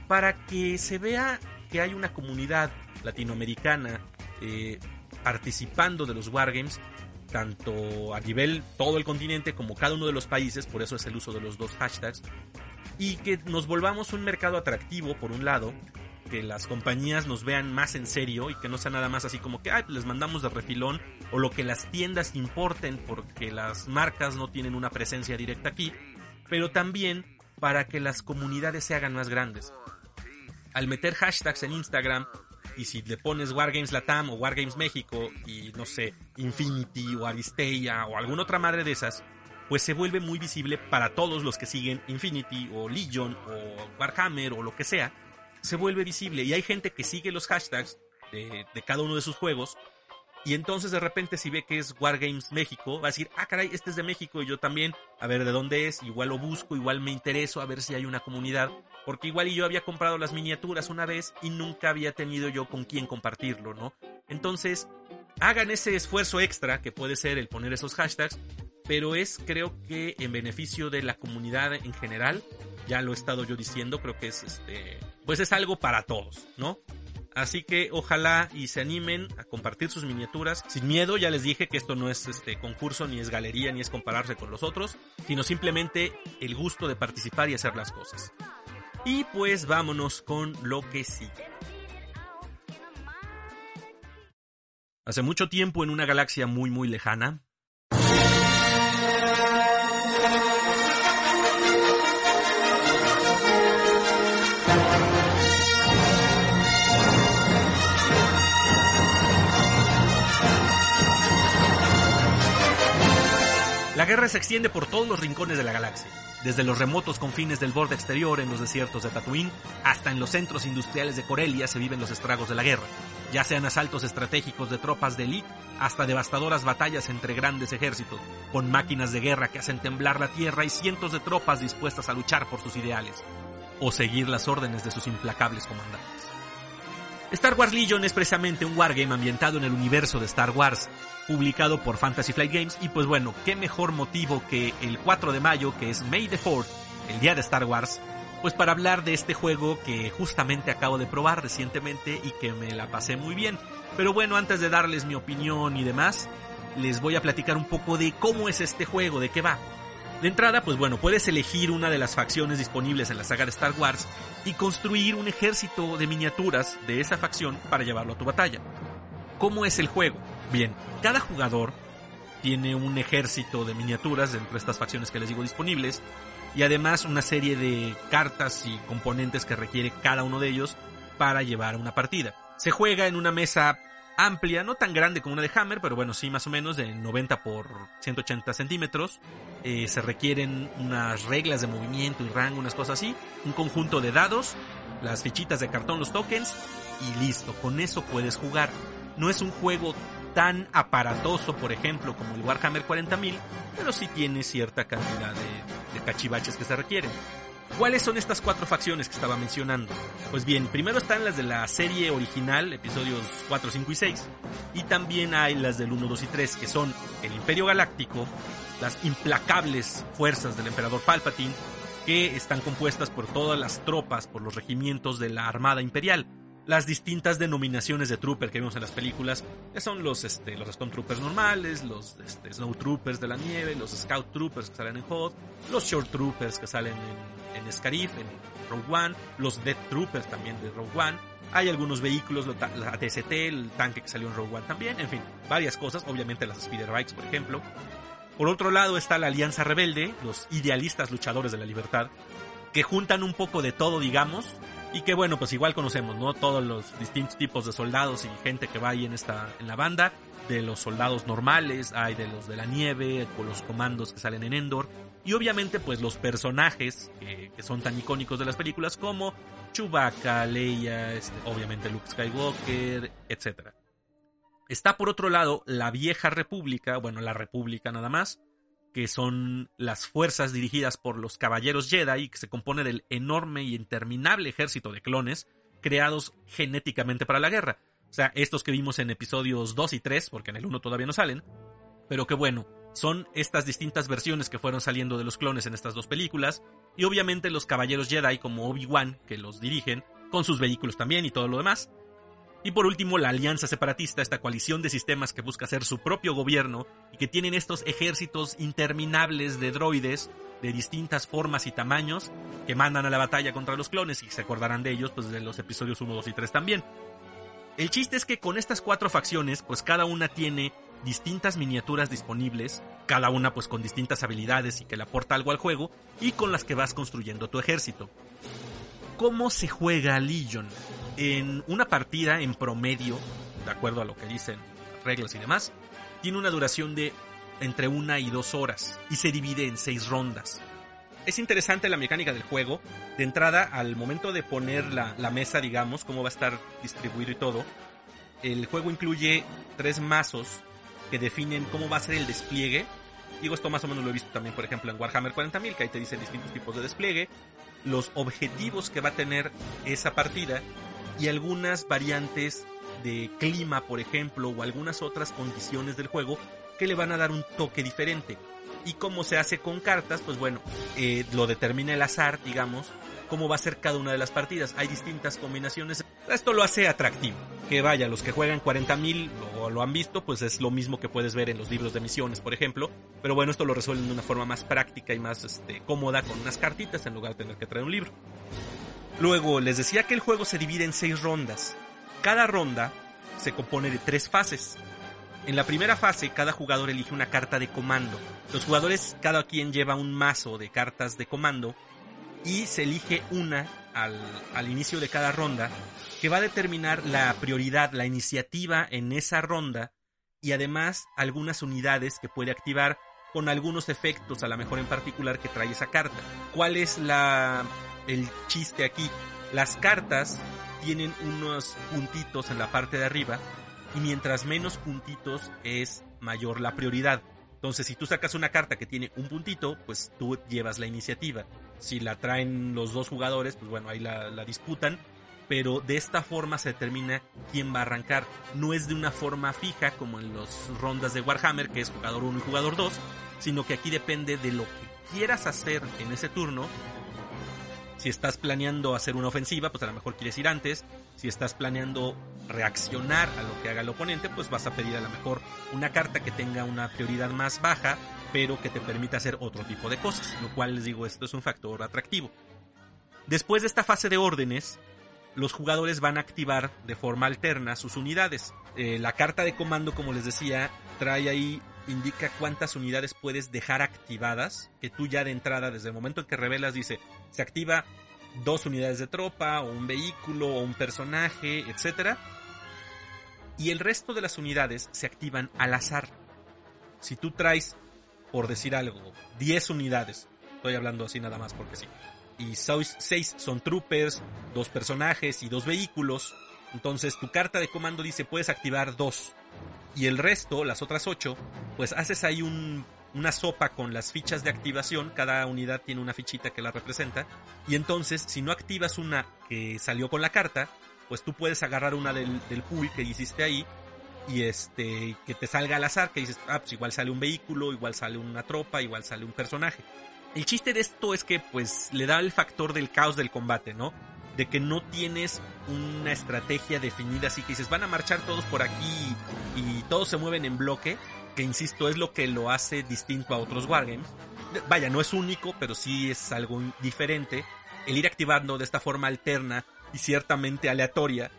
S1: para que se vea que hay una comunidad latinoamericana eh, participando de los Wargames, tanto a nivel todo el continente como cada uno de los países, por eso es el uso de los dos hashtags, y que nos volvamos un mercado atractivo, por un lado, que las compañías nos vean más en serio y que no sea nada más así como que Ay, les mandamos de refilón o lo que las tiendas importen porque las marcas no tienen una presencia directa aquí, pero también para que las comunidades se hagan más grandes. Al meter hashtags en Instagram y si le pones Wargames Latam o Wargames México y no sé, Infinity o Aristeia o alguna otra madre de esas, pues se vuelve muy visible para todos los que siguen Infinity o Legion o Warhammer o lo que sea. Se vuelve visible y hay gente que sigue los hashtags de, cada uno de sus juegos. Y entonces de repente si ve que es Wargames México, va a decir, ah, caray, este es de México y yo también, a ver de dónde es, igual lo busco, igual me intereso, a ver si hay una comunidad, porque igual yo había comprado las miniaturas una vez y nunca había tenido yo con quién compartirlo, ¿no? Entonces, hagan ese esfuerzo extra que puede ser el poner esos hashtags, pero es creo que en beneficio de la comunidad en general, ya lo he estado yo diciendo, creo que es este, pues es algo para todos, ¿no? Así que ojalá y se animen a compartir sus miniaturas sin miedo. Ya les dije que esto no es este concurso, ni es galería, ni es compararse con los otros, sino simplemente el gusto de participar y hacer las cosas. Y pues vámonos con lo que sigue. Hace mucho tiempo en una galaxia muy muy lejana, guerra se extiende por todos los rincones de la galaxia, desde los remotos confines del borde exterior en los desiertos de Tatooine hasta en los centros industriales de Corelia se viven los estragos de la guerra, ya sean asaltos estratégicos de tropas de élite hasta devastadoras batallas entre grandes ejércitos, con máquinas de guerra que hacen temblar la tierra y cientos de tropas dispuestas a luchar por sus ideales, o seguir las órdenes de sus implacables comandantes. Star Wars Legion es precisamente un wargame ambientado en el universo de Star Wars, publicado por Fantasy Flight Games, y pues bueno, qué mejor motivo que el 4 de mayo, que es May the 4th, el día de Star Wars, pues para hablar de este juego que justamente acabo de probar recientemente y que me la pasé muy bien. Pero bueno, antes de darles mi opinión y demás, les voy a platicar un poco de cómo es este juego, de qué va. De entrada, pues bueno, puedes elegir una de las facciones disponibles en la saga de Star Wars y construir un ejército de miniaturas de esa facción para llevarlo a tu batalla. ¿Cómo es el juego? Bien, cada jugador tiene un ejército de miniaturas dentro de estas facciones que les digo disponibles y además una serie de cartas y componentes que requiere cada uno de ellos para llevar una partida. Se juega en una mesa amplia, no tan grande como una de Hammer, pero bueno, sí más o menos de 90 por 180 centímetros. Eh, se requieren unas reglas de movimiento y rango, unas cosas así. Un conjunto de dados, las fichitas de cartón, los tokens y listo. Con eso puedes jugar. No es un juego tan aparatoso, por ejemplo, como el Warhammer 40.000, pero sí tiene cierta cantidad de, de cachivaches que se requieren. ¿Cuáles son estas cuatro facciones que estaba mencionando? Pues bien, primero están las de la serie original, episodios 4, 5 y 6, y también hay las del 1, 2 y 3, que son el Imperio Galáctico, las implacables fuerzas del Emperador Palpatine, que están compuestas por todas las tropas, por los regimientos de la Armada Imperial, las distintas denominaciones de trooper que vemos en las películas, son los, este, los Stone Troopers normales, los este, Snow Troopers de la nieve, los Scout Troopers que salen en Hot, los Short Troopers que salen en, en Scarif, en Rogue One, los Death Troopers también de Rogue One. Hay algunos vehículos, la ATST, el tanque que salió en Rogue One también, en fin, varias cosas, obviamente las Speeder Bikes, por ejemplo. Por otro lado está la Alianza Rebelde, los idealistas luchadores de la libertad, que juntan un poco de todo, digamos, y que bueno, pues igual conocemos, ¿no? Todos los distintos tipos de soldados y gente que va ahí en esta, en la banda. De los soldados normales, hay de los de la nieve, con los comandos que salen en Endor. Y obviamente, pues los personajes que, son tan icónicos de las películas como Chewbacca, Leia, este, obviamente Luke Skywalker, etc. Está por otro lado la vieja república, bueno, la república nada más, que son las fuerzas dirigidas por los caballeros Jedi, que se compone del enorme y interminable ejército de clones creados genéticamente para la guerra. O sea, estos que vimos en episodios 2 y 3, porque en el 1 todavía no salen, pero que bueno, son estas distintas versiones que fueron saliendo de los clones en estas dos películas, y obviamente los caballeros Jedi como Obi-Wan, que los dirigen, con sus vehículos también y todo lo demás, y por último, la Alianza Separatista, esta coalición de sistemas que busca hacer su propio gobierno y que tienen estos ejércitos interminables de droides de distintas formas y tamaños que mandan a la batalla contra los clones y se acordarán de ellos pues de los episodios 1, 2 y 3 también. El chiste es que con estas cuatro facciones, pues cada una tiene distintas miniaturas disponibles, cada una pues con distintas habilidades y que le aporta algo al juego, y con las que vas construyendo tu ejército. ¿Cómo se juega Legion? En una partida en promedio, de acuerdo a lo que dicen reglas y demás, tiene una duración de entre una y dos horas y se divide en seis rondas. Es interesante la mecánica del juego. De entrada, al momento de poner la, mesa, digamos, cómo va a estar distribuido y todo, el juego incluye tres mazos que definen cómo va a ser el despliegue. Digo, esto más o menos lo he visto también, por ejemplo, en Warhammer 40.000, que ahí te dicen distintos tipos de despliegue, los objetivos que va a tener esa partida y algunas variantes de clima, por ejemplo, o algunas otras condiciones del juego que le van a dar un toque diferente. Y cómo se hace con cartas, pues bueno, eh, lo determina el azar, digamos, cómo va a ser cada una de las partidas. Hay distintas combinaciones. Esto lo hace atractivo. Que vaya, los que juegan 40.000 o lo han visto, pues es lo mismo que puedes ver en los libros de misiones, por ejemplo. Pero bueno, esto lo resuelven de una forma más práctica y más este, cómoda con unas cartitas en lugar de tener que traer un libro. Luego, les decía que el juego se divide en seis rondas. Cada ronda se compone de tres fases. En la primera fase, cada jugador elige una carta de comando. Los jugadores, cada quien lleva un mazo de cartas de comando y se elige una al, al, inicio de cada ronda que va a determinar la prioridad, la iniciativa en esa ronda y además algunas unidades que puede activar con algunos efectos, a lo mejor en particular que trae esa carta. ¿Cuál es la el chiste aquí? Las cartas tienen unos puntitos en la parte de arriba y mientras menos puntitos es mayor la prioridad. Entonces, si tú sacas una carta que tiene un puntito, pues tú llevas la iniciativa. Si la traen los dos jugadores, pues bueno, ahí la, la, disputan. Pero de esta forma se determina quién va a arrancar. No es de una forma fija como en las rondas de Warhammer, que es jugador 1 y jugador 2, sino que aquí depende de lo que quieras hacer en ese turno si estás planeando hacer una ofensiva, pues a lo mejor quieres ir antes. Si estás planeando reaccionar a lo que haga el oponente, pues vas a pedir a lo mejor una carta que tenga una prioridad más baja, pero que te permita hacer otro tipo de cosas. Lo cual les digo, esto es un factor atractivo. Después de esta fase de órdenes, los jugadores van a activar de forma alterna sus unidades. Eh, la carta de comando, como les decía, trae ahí indica cuántas unidades puedes dejar activadas, que tú ya de entrada, desde el momento en que revelas, dice, se activa dos unidades de tropa, o un vehículo, o un personaje, etc. Y el resto de las unidades se activan al azar. Si tú traes, por decir algo, 10 unidades, estoy hablando así nada más porque sí, y 6 son troopers, dos personajes y dos vehículos, entonces tu carta de comando dice puedes activar dos y el resto, las otras ocho, pues haces ahí un, una sopa con las fichas de activación, cada unidad tiene una fichita que la representa, y entonces si no activas una que salió con la carta, pues tú puedes agarrar una del, del pool que hiciste ahí y este que te salga al azar, que dices, ah, pues igual sale un vehículo, igual sale una tropa, igual sale un personaje. El chiste de esto es que pues le da el factor del caos del combate, ¿no? De que no tienes una estrategia definida, así que dices, van a marchar todos por aquí y todos se mueven en bloque, que insisto, es lo que lo hace distinto a otros wargames. Vaya, no es único, pero sí es algo diferente. El ir activando de esta forma alterna y ciertamente aleatoria,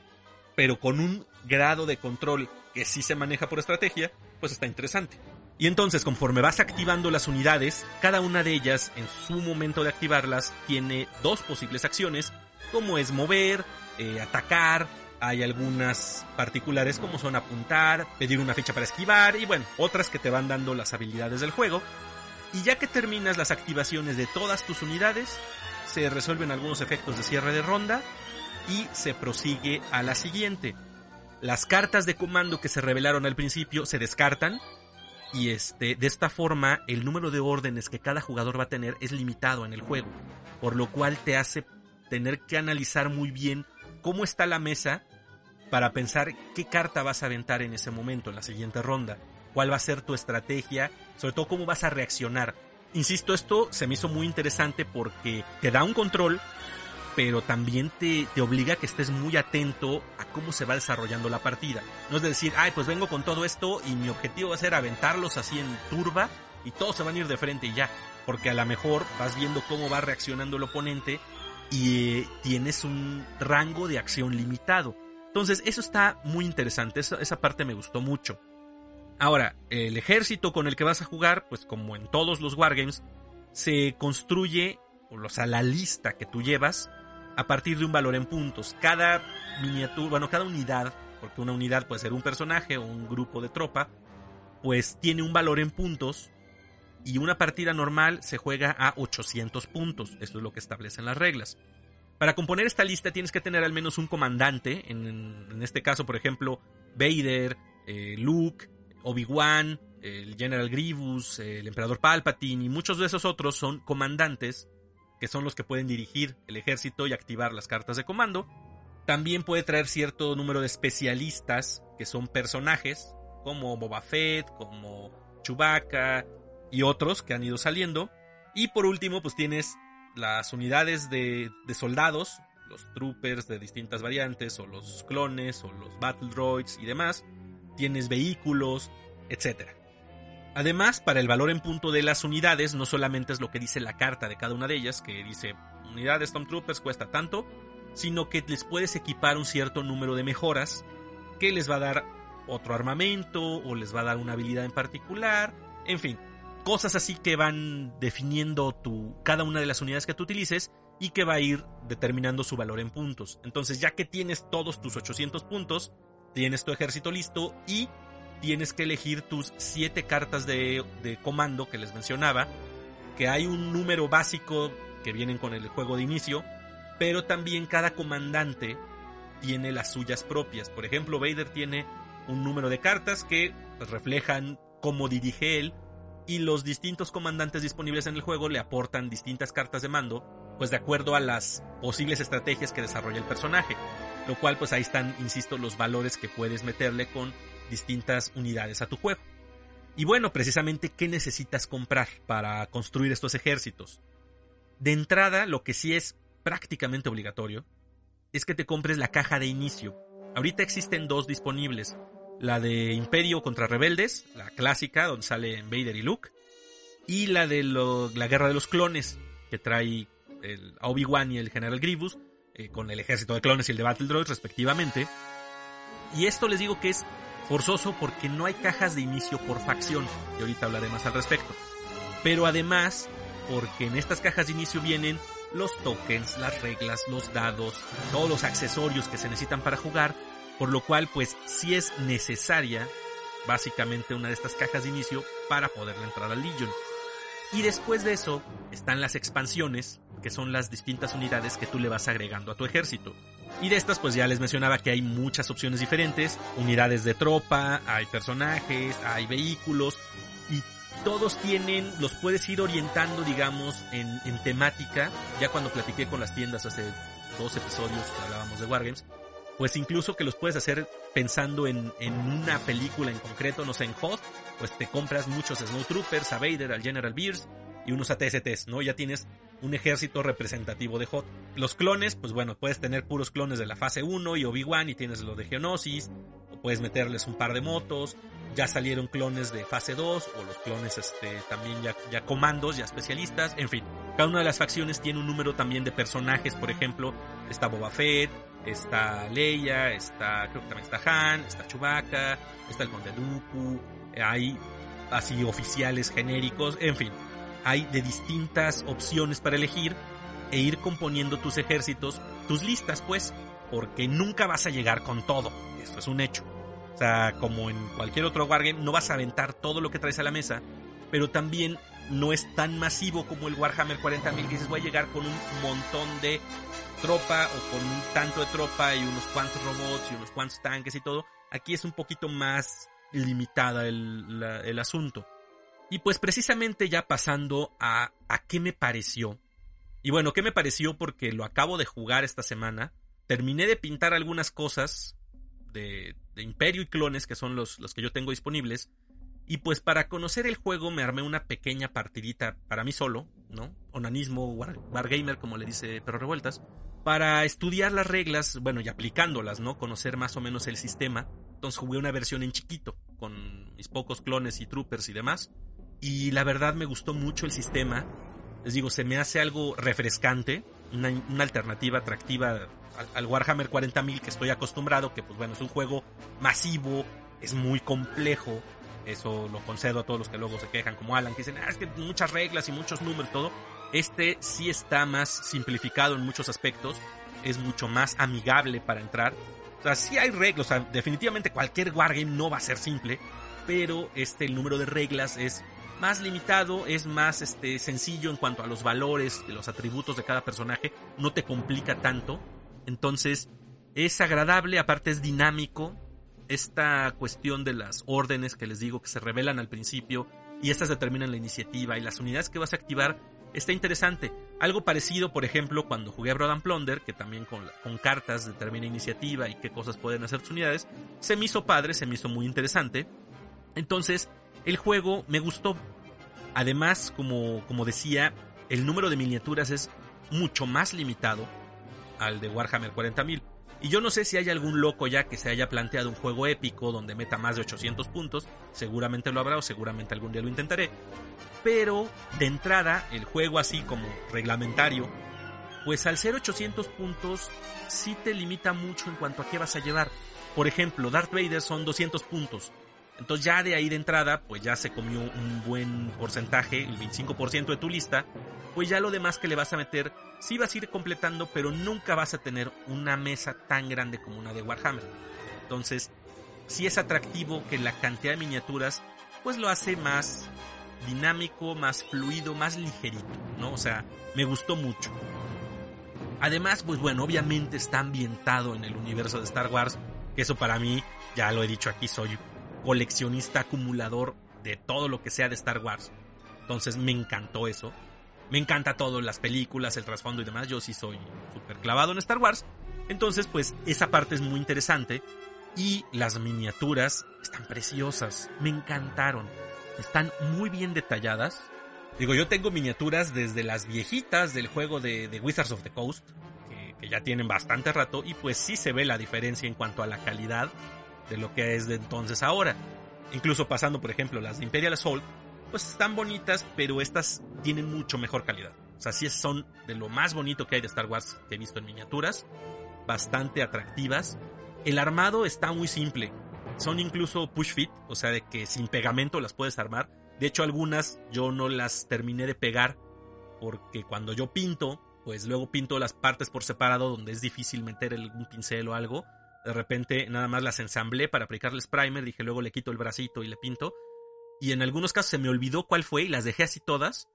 S1: pero con un grado de control que sí se maneja por estrategia, pues está interesante. Y entonces, conforme vas activando las unidades, cada una de ellas, en su momento de activarlas, tiene dos posibles acciones como es mover, eh, atacar, hay algunas particulares como son apuntar, pedir una ficha para esquivar y bueno, otras que te van dando las habilidades del juego. Y ya que terminas las activaciones de todas tus unidades, se resuelven algunos efectos de cierre de ronda y se prosigue a la siguiente. Las cartas de comando que se revelaron al principio se descartan y este de esta forma el número de órdenes que cada jugador va a tener es limitado en el juego, por lo cual te hace tener que analizar muy bien cómo está la mesa para pensar qué carta vas a aventar en ese momento, en la siguiente ronda, cuál va a ser tu estrategia, sobre todo cómo vas a reaccionar. Insisto, esto se me hizo muy interesante porque te da un control, pero también te, te obliga a que estés muy atento a cómo se va desarrollando la partida. No es decir, ay, pues vengo con todo esto y mi objetivo va a ser aventarlos así en turba y todos se van a ir de frente y ya. Porque a lo mejor vas viendo cómo va reaccionando el oponente y tienes un rango de acción limitado. Entonces, eso está muy interesante, esa, esa, parte me gustó mucho. Ahora, el ejército con el que vas a jugar, pues como en todos los wargames, se construye, o sea, la lista que tú llevas, a partir de un valor en puntos. Cada miniatura, bueno, cada unidad, porque una unidad puede ser un personaje o un grupo de tropa, pues tiene un valor en puntos y una partida normal se juega a 800 puntos. Esto es lo que establecen las reglas. Para componer esta lista tienes que tener al menos un comandante. En, en, este caso, por ejemplo, Vader, eh, Luke, Obi-Wan, el General Grievous, el Emperador Palpatine y muchos de esos otros son comandantes que son los que pueden dirigir el ejército y activar las cartas de comando. También puede traer cierto número de especialistas que son personajes como Boba Fett, como Chewbacca y otros que han ido saliendo. Y por último, pues tienes las unidades de, soldados, los troopers de distintas variantes, o los clones, o los battle droids y demás. Tienes vehículos, etc. Además, para el valor en punto de las unidades, no solamente es lo que dice la carta de cada una de ellas, que dice unidad de Stormtroopers cuesta tanto, sino que les puedes equipar un cierto número de mejoras que les va a dar otro armamento o les va a dar una habilidad en particular, en fin, cosas así que van definiendo tu, cada una de las unidades que tú utilices y que va a ir determinando su valor en puntos. Entonces, ya que tienes todos tus 800 puntos, tienes tu ejército listo y tienes que elegir tus 7 cartas de, de comando que les mencionaba, que hay un número básico que vienen con el juego de inicio, pero también cada comandante tiene las suyas propias. Por ejemplo, Vader tiene un número de cartas que reflejan cómo dirige él y los distintos comandantes disponibles en el juego le aportan distintas cartas de mando, pues de acuerdo a las posibles estrategias que desarrolla el personaje. Lo cual pues ahí están, insisto, los valores que puedes meterle con distintas unidades a tu juego. Y bueno, precisamente, ¿qué necesitas comprar para construir estos ejércitos? De entrada, lo que sí es prácticamente obligatorio es que te compres la caja de inicio. Ahorita existen dos disponibles. La de Imperio contra Rebeldes, la clásica, donde sale Vader y Luke. Y la de la Guerra de los Clones, que trae el Obi-Wan y el General Grievous, eh, con el ejército de clones y el de Battle Droids respectivamente. Y esto les digo que es forzoso porque no hay cajas de inicio por facción, y ahorita hablaré más al respecto. Pero además, porque en estas cajas de inicio vienen los tokens, las reglas, los dados, todos los accesorios que se necesitan para jugar, por lo cual pues sí es necesaria básicamente una de estas cajas de inicio para poderle entrar al Legion. Y después de eso están las expansiones, que son las distintas unidades que tú le vas agregando a tu ejército. Y de estas pues ya les mencionaba que hay muchas opciones diferentes, unidades de tropa, hay personajes, hay vehículos y todos tienen, los puedes ir orientando, digamos, en, temática. Ya cuando platiqué con las tiendas hace dos episodios que hablábamos de Wargames, pues incluso que los puedes hacer pensando en, en una película en concreto, no sé, en Hot, pues te compras muchos Snowtroopers, a Vader, al General Beers y unos ATSTs, ¿no? Ya tienes un ejército representativo de Hot. Los clones, pues bueno, puedes tener puros clones de la fase 1 y Obi-Wan y tienes lo de Geonosis, o puedes meterles un par de motos, ya salieron clones de fase 2 o los clones este también ya, ya comandos, ya especialistas, en fin. Cada una de las facciones tiene un número también de personajes, por ejemplo, está Boba Fett, está Leia, está creo que también está Han, está Chewbacca, está el Conde Dooku, hay así oficiales genéricos, en fin, hay de distintas opciones para elegir e ir componiendo tus ejércitos, tus listas pues, porque nunca vas a llegar con todo, esto es un hecho. O sea, como en cualquier otro wargame, no vas a aventar todo lo que traes a la mesa, pero también no es tan masivo como el Warhammer 40.000 que dices voy a llegar con un montón de tropa o con un tanto de tropa y unos cuantos robots y unos cuantos tanques y todo. Aquí es un poquito más limitada el, el asunto. Y pues precisamente ya pasando a, a qué me pareció. Y bueno, ¿qué me pareció? Porque lo acabo de jugar esta semana. Terminé de pintar algunas cosas de, Imperio y Clones, que son los, los que yo tengo disponibles. Y pues para conocer el juego me armé una pequeña partidita para mí solo, ¿no? Onanismo, Wargamer, como le dice Perro Revueltas. Para estudiar las reglas, bueno, y aplicándolas, ¿no? Conocer más o menos el sistema. Entonces jugué una versión en chiquito, con mis pocos clones y troopers y demás. Y la verdad me gustó mucho el sistema. Les digo, se me hace algo refrescante, una, alternativa atractiva al, Warhammer 40.000 que estoy acostumbrado, que pues bueno, es un juego masivo, es muy complejo. Eso lo concedo a todos los que luego se quejan, como Alan, que dicen, ah, es que muchas reglas y muchos números, todo. Este sí está más simplificado en muchos aspectos, es mucho más amigable para entrar. O sea, sí hay reglas, definitivamente cualquier wargame no va a ser simple, pero este, el número de reglas es más limitado, es más este, sencillo en cuanto a los valores, los atributos de cada personaje, no te complica tanto. Entonces, es agradable, aparte es dinámico. esta cuestión de las órdenes que les digo que se revelan al principio y estas determinan la iniciativa y las unidades que vas a activar está interesante. Algo parecido, por ejemplo, cuando jugué a Broad Plunder, que también con, con, cartas determina iniciativa y qué cosas pueden hacer tus unidades, se me hizo padre, se me hizo muy interesante. Entonces, el juego me gustó. Además, como, como decía, el número de miniaturas es mucho más limitado al de Warhammer 40.000. Y yo no sé si hay algún loco ya que se haya planteado un juego épico donde meta más de 800 puntos. Seguramente lo habrá o seguramente algún día lo intentaré. Pero de entrada, el juego así como reglamentario, pues al ser 800 puntos sí te limita mucho en cuanto a qué vas a llevar. Por ejemplo, Darth Vader son 200 puntos. Entonces ya de ahí de entrada, pues ya se comió un buen porcentaje, el 25% de tu lista. Pues ya lo demás que le vas a meter, sí vas a ir completando, pero nunca vas a tener una mesa tan grande como una de Warhammer. Entonces, sí es atractivo que la cantidad de miniaturas, pues lo hace más dinámico, más fluido, más ligerito, ¿no? O sea, me gustó mucho. Además, pues bueno, obviamente está ambientado en el universo de Star Wars, que eso para mí, ya lo he dicho aquí, soy coleccionista acumulador de todo lo que sea de Star Wars. Entonces me encantó eso. Me encanta todo, las películas, el trasfondo y demás. Yo sí soy súper clavado en Star Wars. Entonces, pues esa parte es muy interesante. Y las miniaturas están preciosas. Me encantaron. Están muy bien detalladas. Digo, yo tengo miniaturas desde las viejitas del juego de, Wizards of the Coast, que, que ya tienen bastante rato, y pues sí se ve la diferencia en cuanto a la calidad de lo que es de entonces ahora. Incluso pasando, por ejemplo, las de Imperial Assault, pues están bonitas, pero estas tienen mucho mejor calidad. O sea, sí son de lo más bonito que hay de Star Wars que he visto en miniaturas, bastante atractivas. El armado está muy simple. Son incluso push fit, o sea, de que sin pegamento las puedes armar. De hecho, algunas yo no las terminé de pegar porque cuando yo pinto, pues luego pinto las partes por separado donde es difícil meter un pincel o algo de repente nada más las ensamblé para aplicarles primer, dije luego le quito el bracito y le pinto. Y en algunos casos se me olvidó cuál fue y las dejé así todas.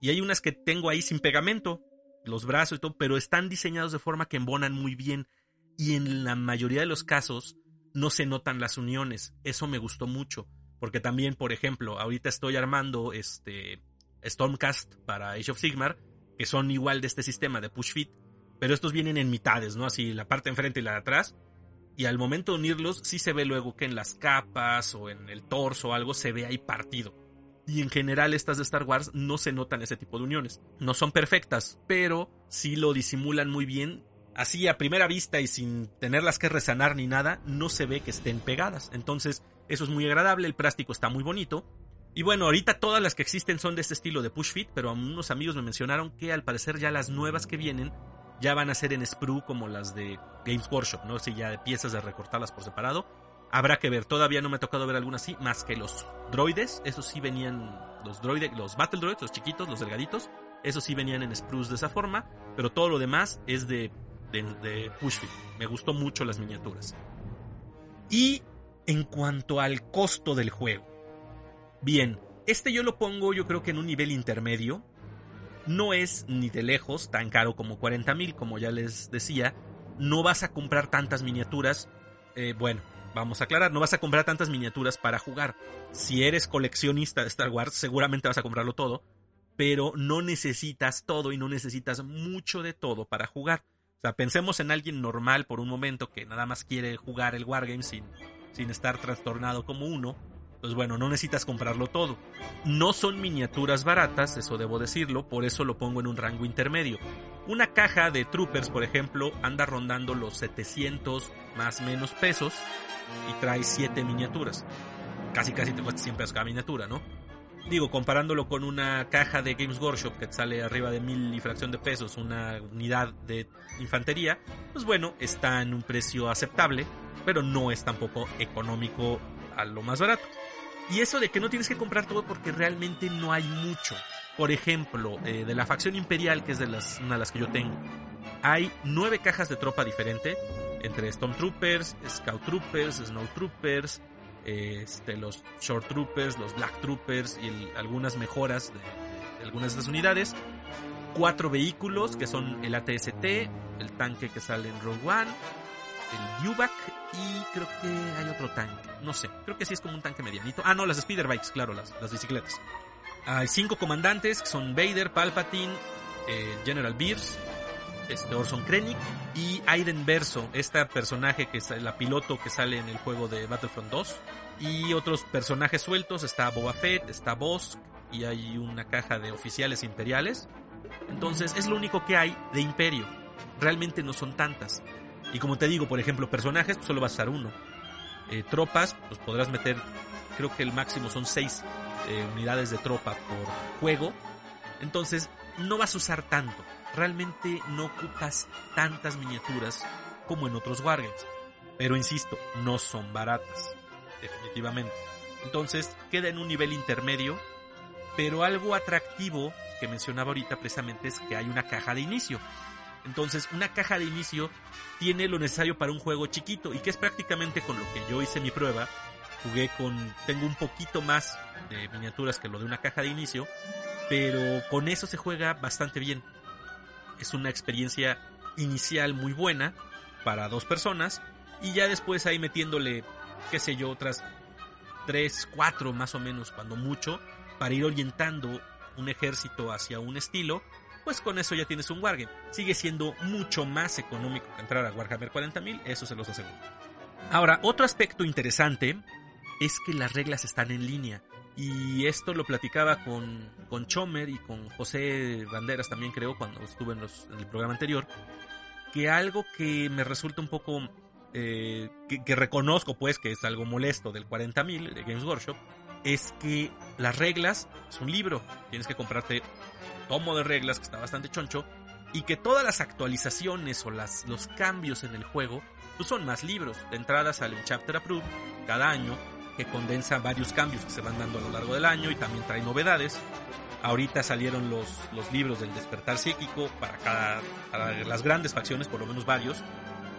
S1: Y hay unas que tengo ahí sin pegamento, los brazos y todo, pero están diseñados de forma que embonan muy bien. Y en la mayoría de los casos no se notan las uniones. Eso me gustó mucho. Porque también, por ejemplo, ahorita estoy armando este Stormcast para Age of Sigmar, que son igual de este sistema de push fit, pero estos vienen en mitades, ¿no? Así la parte enfrente y la de atrás y al momento de unirlos sí se ve luego que en las capas o en el torso o algo se ve ahí partido. Y en general estas de Star Wars no se notan ese tipo de uniones. No son perfectas, pero sí lo disimulan muy bien. Así a primera vista y sin tenerlas que resanar ni nada, no se ve que estén pegadas. Entonces eso es muy agradable, el plástico está muy bonito. Y bueno, ahorita todas las que existen son de este estilo de push fit, pero unos amigos me mencionaron que al parecer ya las nuevas que vienen ya van a ser en sprue como las de Games Workshop, ¿no? Si ya de piezas de recortarlas por separado. Habrá que ver, todavía no me ha tocado ver alguna así, más que los droides, esos sí venían, los droides, los Battle Droids, los chiquitos, los delgaditos, esos sí venían en sprues de esa forma, pero todo lo demás es de, de, de push fit. Me gustó mucho las miniaturas. Y en cuanto al costo del juego, bien, este yo lo pongo yo creo que en un nivel intermedio, no es ni de lejos tan caro como 40 mil, como ya les decía. No vas a comprar tantas miniaturas. Eh, bueno, vamos a aclarar, no vas a comprar tantas miniaturas para jugar. Si eres coleccionista de Star Wars, seguramente vas a comprarlo todo. Pero no necesitas todo y no necesitas mucho de todo para jugar. O sea, pensemos en alguien normal por un momento que nada más quiere jugar el Wargame sin, sin estar trastornado como uno pues bueno, no necesitas comprarlo todo. No son miniaturas baratas, eso debo decirlo, por eso lo pongo en un rango intermedio. Una caja de Troopers, por ejemplo, anda rondando los 700 más menos pesos y trae 7 miniaturas. Casi casi te cuesta 100 pesos cada miniatura, ¿no? Digo, comparándolo con una caja de Games Workshop que sale arriba de mil y fracción de pesos, una unidad de infantería, pues bueno, está en un precio aceptable, pero no es tampoco económico a lo más barato. Y eso de que no tienes que comprar todo porque realmente no hay mucho. Por ejemplo, eh, de la facción imperial, que es de las, una de las que yo tengo, hay nueve cajas de tropa diferente, entre Stormtroopers, Scout Troopers, Snow Troopers, este, los Short Troopers, los Black Troopers y algunas mejoras de, algunas de las unidades. Cuatro vehículos que son el ATST, el tanque que sale en Rogue One, el Dewback y creo que hay otro tanque. No sé, creo que sí es como un tanque medianito. Ah, no, las Speeder Bikes, claro, las, las bicicletas. Hay cinco comandantes que son Vader, Palpatine, eh, General Beers, este Orson Krennic y Aiden Verso, este personaje que es la piloto que sale en el juego de Battlefront 2. Y otros personajes sueltos, está Boba Fett, está Bosk y hay una caja de oficiales imperiales. Entonces es lo único que hay de imperio. Realmente no son tantas. Y como te digo, por ejemplo, personajes, pues solo va a estar uno. Eh, tropas, pues podrás meter, creo que el máximo son seis eh, unidades de tropa por juego. Entonces, no vas a usar tanto. Realmente no ocupas tantas miniaturas como en otros Wargames. Pero insisto, no son baratas. Definitivamente. Entonces, queda en un nivel intermedio. Pero algo atractivo que mencionaba ahorita precisamente es que hay una caja de inicio. Entonces, una caja de inicio tiene lo necesario para un juego chiquito y que es prácticamente con lo que yo hice mi prueba. Jugué con, tengo un poquito más de miniaturas que lo de una caja de inicio, pero con eso se juega bastante bien. Es una experiencia inicial muy buena para dos personas y ya después ahí metiéndole, qué sé yo, otras tres, cuatro más o menos, cuando mucho, para ir orientando un ejército hacia un estilo pues con eso ya tienes un Wargame. Sigue siendo mucho más económico que entrar a Warhammer 40.000, eso se los aseguro. Ahora, otro aspecto interesante es que las reglas están en línea. Y esto lo platicaba con, con Chomer y con José Banderas también creo cuando estuve en, en el programa anterior. Que algo que me resulta un poco... Eh, que, que, reconozco pues que es algo molesto del 40.000 de Games Workshop es que las reglas es un libro. Tienes que comprarte tomo de reglas que está bastante choncho y que todas las actualizaciones o las, los cambios en el juego pues son más libros. De entrada sale un chapter approved cada año que condensa varios cambios que se van dando a lo largo del año y también trae novedades. Ahorita salieron los, los libros del despertar psíquico para cada para las grandes facciones, por lo menos varios.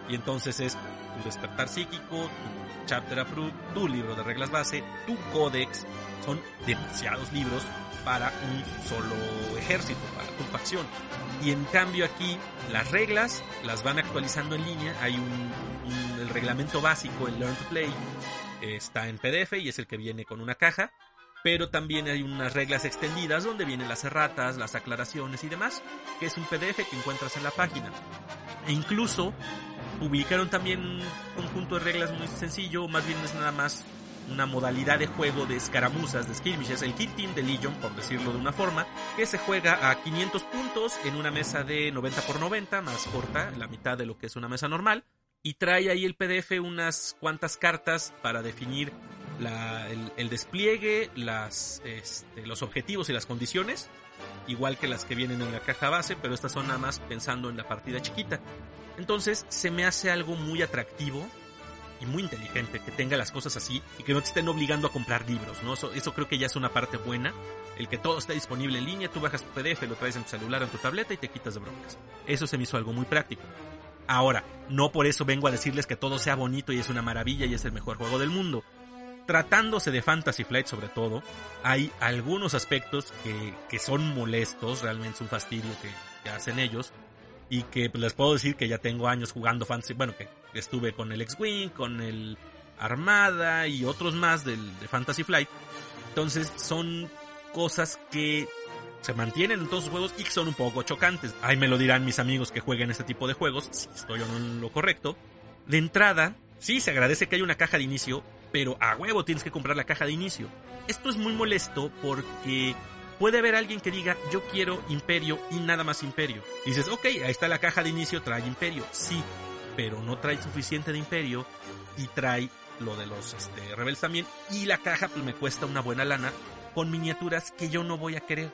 S1: Y entonces es tu despertar psíquico, tu chapter approved, tu libro de reglas base, tu códex. Son demasiados libros para un solo ejército, para tu facción. Y en cambio aquí las reglas las van actualizando en línea. Hay un, el reglamento básico, el Learn to Play, está en PDF y es el que viene con una caja. Pero también hay unas reglas extendidas donde vienen las erratas, las aclaraciones y demás, que es un PDF que encuentras en la página. E incluso publicaron también un conjunto de reglas muy sencillo, más bien es nada más una modalidad de juego de escaramuzas, de skirmishes, el Kit Team de Legion, por decirlo de una forma, que se juega a 500 puntos en una mesa de 90 por 90, más corta, la mitad de lo que es una mesa normal, y trae ahí el PDF unas cuantas cartas para definir el, despliegue, este, los objetivos y las condiciones, igual que las que vienen en la caja base, pero estas son nada más pensando en la partida chiquita. Entonces se me hace algo muy atractivo y muy inteligente que tenga las cosas así y que no te estén obligando a comprar libros, ¿no? Eso, creo que ya es una parte buena. El que todo esté disponible en línea, tú bajas tu PDF, lo traes en tu celular, en tu tableta y te quitas de broncas. Eso se me hizo algo muy práctico. Ahora, no por eso vengo a decirles que todo sea bonito y es una maravilla y es el mejor juego del mundo. Tratándose de Fantasy Flight sobre todo, hay algunos aspectos que, que son molestos, realmente es un fastidio que, que hacen ellos, y que pues, les puedo decir que ya tengo años jugando Fantasy, bueno, que estuve con el X-Wing, con el Armada y otros más del, de Fantasy Flight. Entonces son cosas que se mantienen en todos los juegos y que son un poco chocantes. Ahí me lo dirán mis amigos que jueguen este tipo de juegos, si estoy o no en lo correcto. De entrada, sí se agradece que haya una caja de inicio, pero a huevo tienes que comprar la caja de inicio. Esto es muy molesto porque puede haber alguien que diga, yo quiero imperio y nada más imperio. dices, ok, ahí está la caja de inicio, trae imperio. Sí, pero no trae suficiente de imperio y trae lo de los este, rebeldes también. Y la caja pues me cuesta una buena lana con miniaturas que yo no voy a querer.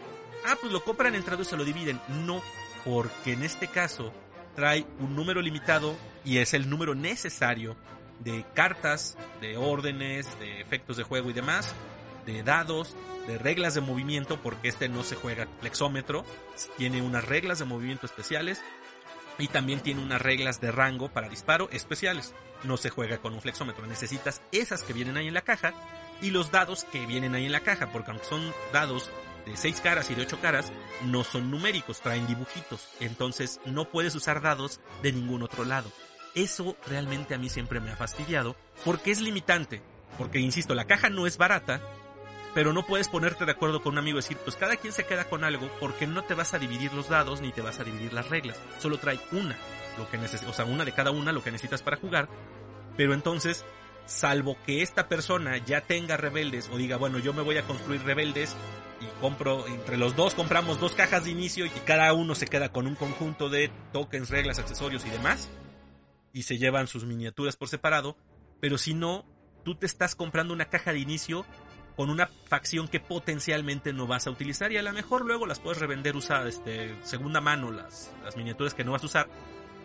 S1: Ah, pues lo compran entre y se lo dividen. No, porque en este caso trae un número limitado y es el número necesario de cartas, de órdenes, de efectos de juego y demás, de dados, de reglas de movimiento, porque este no se juega flexómetro, tiene unas reglas de movimiento especiales y también tiene unas reglas de rango para disparo especiales. No se juega con un flexómetro, necesitas esas que vienen ahí en la caja y los dados que vienen ahí en la caja, porque aunque son dados de 6 caras y de 8 caras, no son numéricos, traen dibujitos, entonces no puedes usar dados de ningún otro lado. eso realmente a mí siempre me ha fastidiado porque es limitante. Porque, insisto, la caja no es barata, pero no puedes ponerte de acuerdo con un amigo y decir, pues cada quien se queda con algo porque no te vas a dividir los dados ni te vas a dividir las reglas. Solo trae una, lo que o sea, una de cada una, lo que necesitas para jugar. Pero entonces, salvo que esta persona ya tenga rebeldes o diga, bueno, yo me voy a construir rebeldes y compro, entre los dos compramos dos cajas de inicio y cada uno se queda con un conjunto de tokens, reglas, accesorios y demás. Y se llevan sus miniaturas por separado. Pero si no, tú te estás comprando una caja de inicio con una facción que potencialmente no vas a utilizar y a lo mejor luego las puedes revender usadas, este, segunda mano, las, las miniaturas que no vas a usar,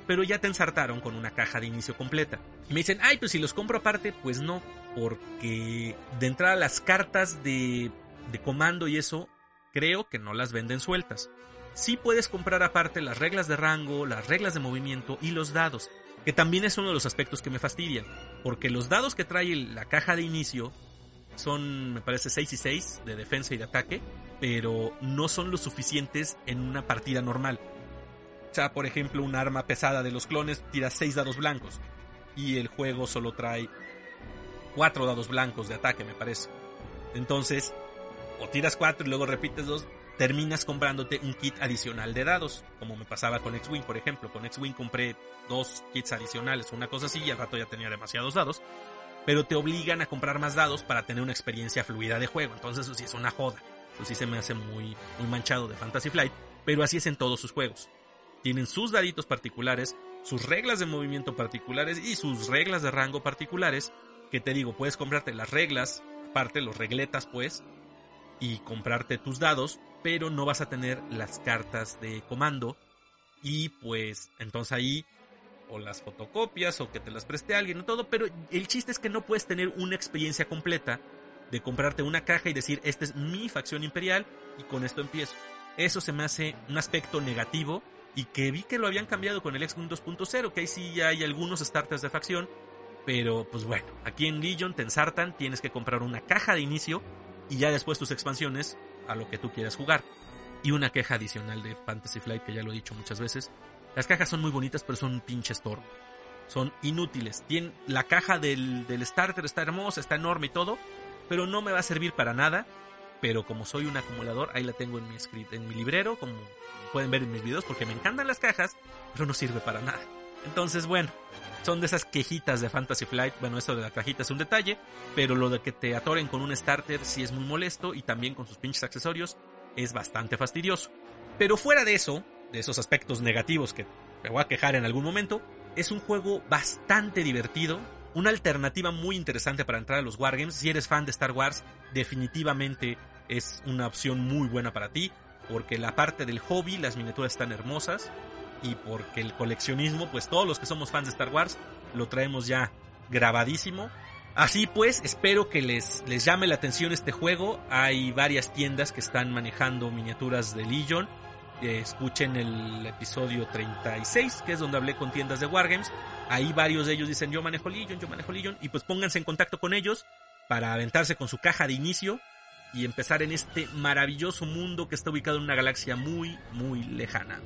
S1: pero ya te ensartaron con una caja de inicio completa. Y me dicen, ay, pues si los compro aparte, pues no, porque de entrada las cartas de, de comando y eso, creo que no las venden sueltas. Sí puedes comprar aparte las reglas de rango, las reglas de movimiento y los dados, que también es uno de los aspectos que me fastidian, porque los dados que trae la caja de inicio son, me parece, 6 y 6 de defensa y de ataque, pero no son lo suficientes en una partida normal. O sea, por ejemplo, un arma pesada de los clones tira 6 dados blancos y el juego solo trae 4 dados blancos de ataque, me parece. Entonces, o tiras 4 y luego repites 2, terminas comprándote un kit adicional de dados, como me pasaba con X-Wing, por ejemplo. Con X-Wing compré dos kits adicionales, una cosa así, y al rato ya tenía demasiados dados pero te obligan a comprar más dados para tener una experiencia fluida de juego. Entonces eso sí es una joda. Eso sí se me hace muy, muy manchado de Fantasy Flight, pero así es en todos sus juegos. Tienen sus daditos particulares, sus reglas de movimiento particulares y sus reglas de rango particulares, que te digo, puedes comprarte las reglas, aparte los regletas pues, y comprarte tus dados, pero no vas a tener las cartas de comando y pues entonces ahí o las fotocopias o que te las preste alguien o todo, pero el chiste es que no puedes tener una experiencia completa de comprarte una caja y decir, esta es mi facción imperial y con esto empiezo. Eso se me hace un aspecto negativo y que vi que lo habían cambiado con el X-Wing 2.0, que ahí sí ya hay algunos starters de facción, pero pues bueno, aquí en Legion te ensartan, tienes que comprar una caja de inicio y ya después tus expansiones a lo que tú quieras jugar. Y una queja adicional de Fantasy Flight, que ya lo he dicho muchas veces, las cajas son muy bonitas, pero son un pinche estorbo. Son inútiles. Tienen, la caja del, del starter está hermosa, está enorme y todo, pero no me va a servir para nada. Pero como soy un acumulador, ahí la tengo en mi, en mi librero, como pueden ver en mis videos, porque me encantan las cajas, pero no sirve para nada. Entonces, bueno, son de esas quejitas de Fantasy Flight. Bueno, eso de la cajita es un detalle, pero lo de que te atoren con un starter sí es muy molesto y también con sus pinches accesorios es bastante fastidioso. Pero fuera de eso, de esos aspectos negativos que me voy a quejar en algún momento, es un juego bastante divertido, una alternativa muy interesante para entrar a los Wargames. Si eres fan de Star Wars, definitivamente es una opción muy buena para ti, porque la parte del hobby, las miniaturas están hermosas, y porque el coleccionismo, pues todos los que somos fans de Star Wars, lo traemos ya grabadísimo. Así pues, espero que les, les llame la atención este juego. Hay varias tiendas que están manejando miniaturas de Legion escuchen el episodio 36, que es donde hablé con tiendas de Wargames. Ahí varios de ellos dicen yo manejo Legion, yo manejo Legion. Y pues pónganse en contacto con ellos para aventarse con su caja de inicio y empezar en este maravilloso mundo que está ubicado en una galaxia muy, muy lejana.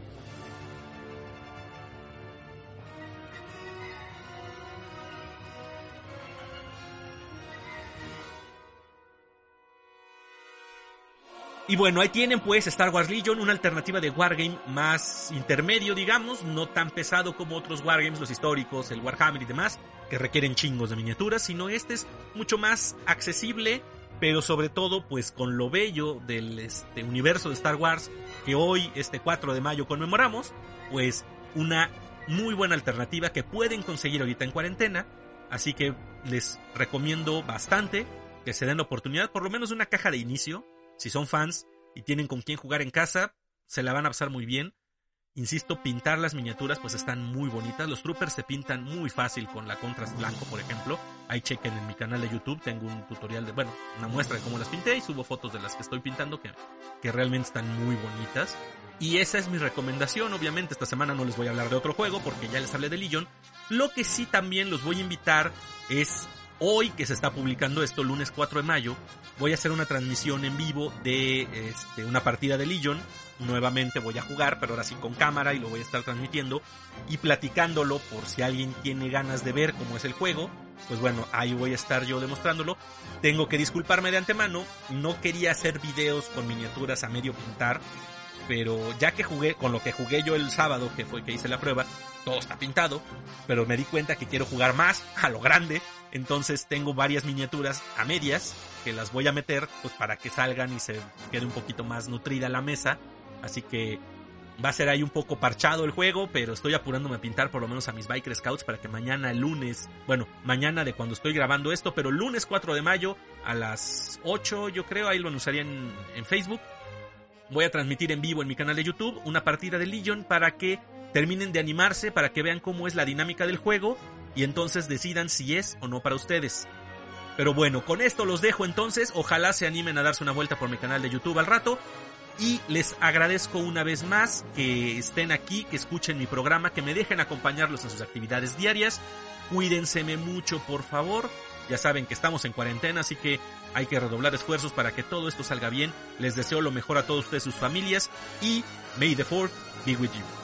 S1: Y bueno, ahí tienen pues Star Wars Legion, una alternativa de Wargame más intermedio, digamos, no tan pesado como otros Wargames, los históricos, el Warhammer y demás, que requieren chingos de miniaturas, sino este es mucho más accesible, pero sobre todo pues con lo bello del este, universo de Star Wars que hoy, este 4 de mayo, conmemoramos, pues una muy buena alternativa que pueden conseguir ahorita en cuarentena, así que les recomiendo bastante que se den la oportunidad, por lo menos una caja de inicio, si son fans y tienen con quién jugar en casa, se la van a pasar muy bien. Insisto, pintar las miniaturas pues están muy bonitas. Los troopers se pintan muy fácil con la contrast blanco, por ejemplo. Ahí chequen en mi canal de YouTube, tengo un tutorial de, bueno, una muestra de cómo las pinté y subo fotos de las que estoy pintando que, que realmente están muy bonitas. Y esa es mi recomendación, obviamente esta semana no les voy a hablar de otro juego porque ya les hablé de Legion. Lo que sí también los voy a invitar es Hoy que se está publicando esto, lunes 4 de mayo, voy a hacer una transmisión en vivo de este, una partida de Legion. Nuevamente voy a jugar, pero ahora sí con cámara y lo voy a estar transmitiendo y platicándolo por si alguien tiene ganas de ver cómo es el juego. Pues bueno, ahí voy a estar yo demostrándolo. Tengo que disculparme de antemano, no quería hacer videos con miniaturas a medio pintar, pero ya que jugué, con lo que jugué yo el sábado, que fue que hice la prueba, todo está pintado, pero me di cuenta que quiero jugar más, a lo grande, entonces tengo varias miniaturas a medias que las voy a meter pues para que salgan y se quede un poquito más nutrida la mesa, así que va a ser ahí un poco parchado el juego, pero estoy apurándome a pintar por lo menos a mis Biker Scouts para que mañana lunes, bueno, mañana de cuando estoy grabando esto, pero lunes 4 de mayo a las 8 yo creo, ahí lo anunciaría en, en Facebook, voy a transmitir en vivo en mi canal de YouTube una partida de Legion para que terminen de animarse, para que vean cómo es la dinámica del juego y entonces decidan si es o no para ustedes. Pero bueno, con esto los dejo entonces, ojalá se animen a darse una vuelta por mi canal de YouTube al rato y les agradezco una vez más que estén aquí, que escuchen mi programa, que me dejen acompañarlos en sus actividades diarias. Cuídense mucho, por favor. Ya saben que estamos en cuarentena, así que hay que redoblar esfuerzos para que todo esto salga bien. Les deseo lo mejor a todos ustedes, sus familias y May the Fourth be with you.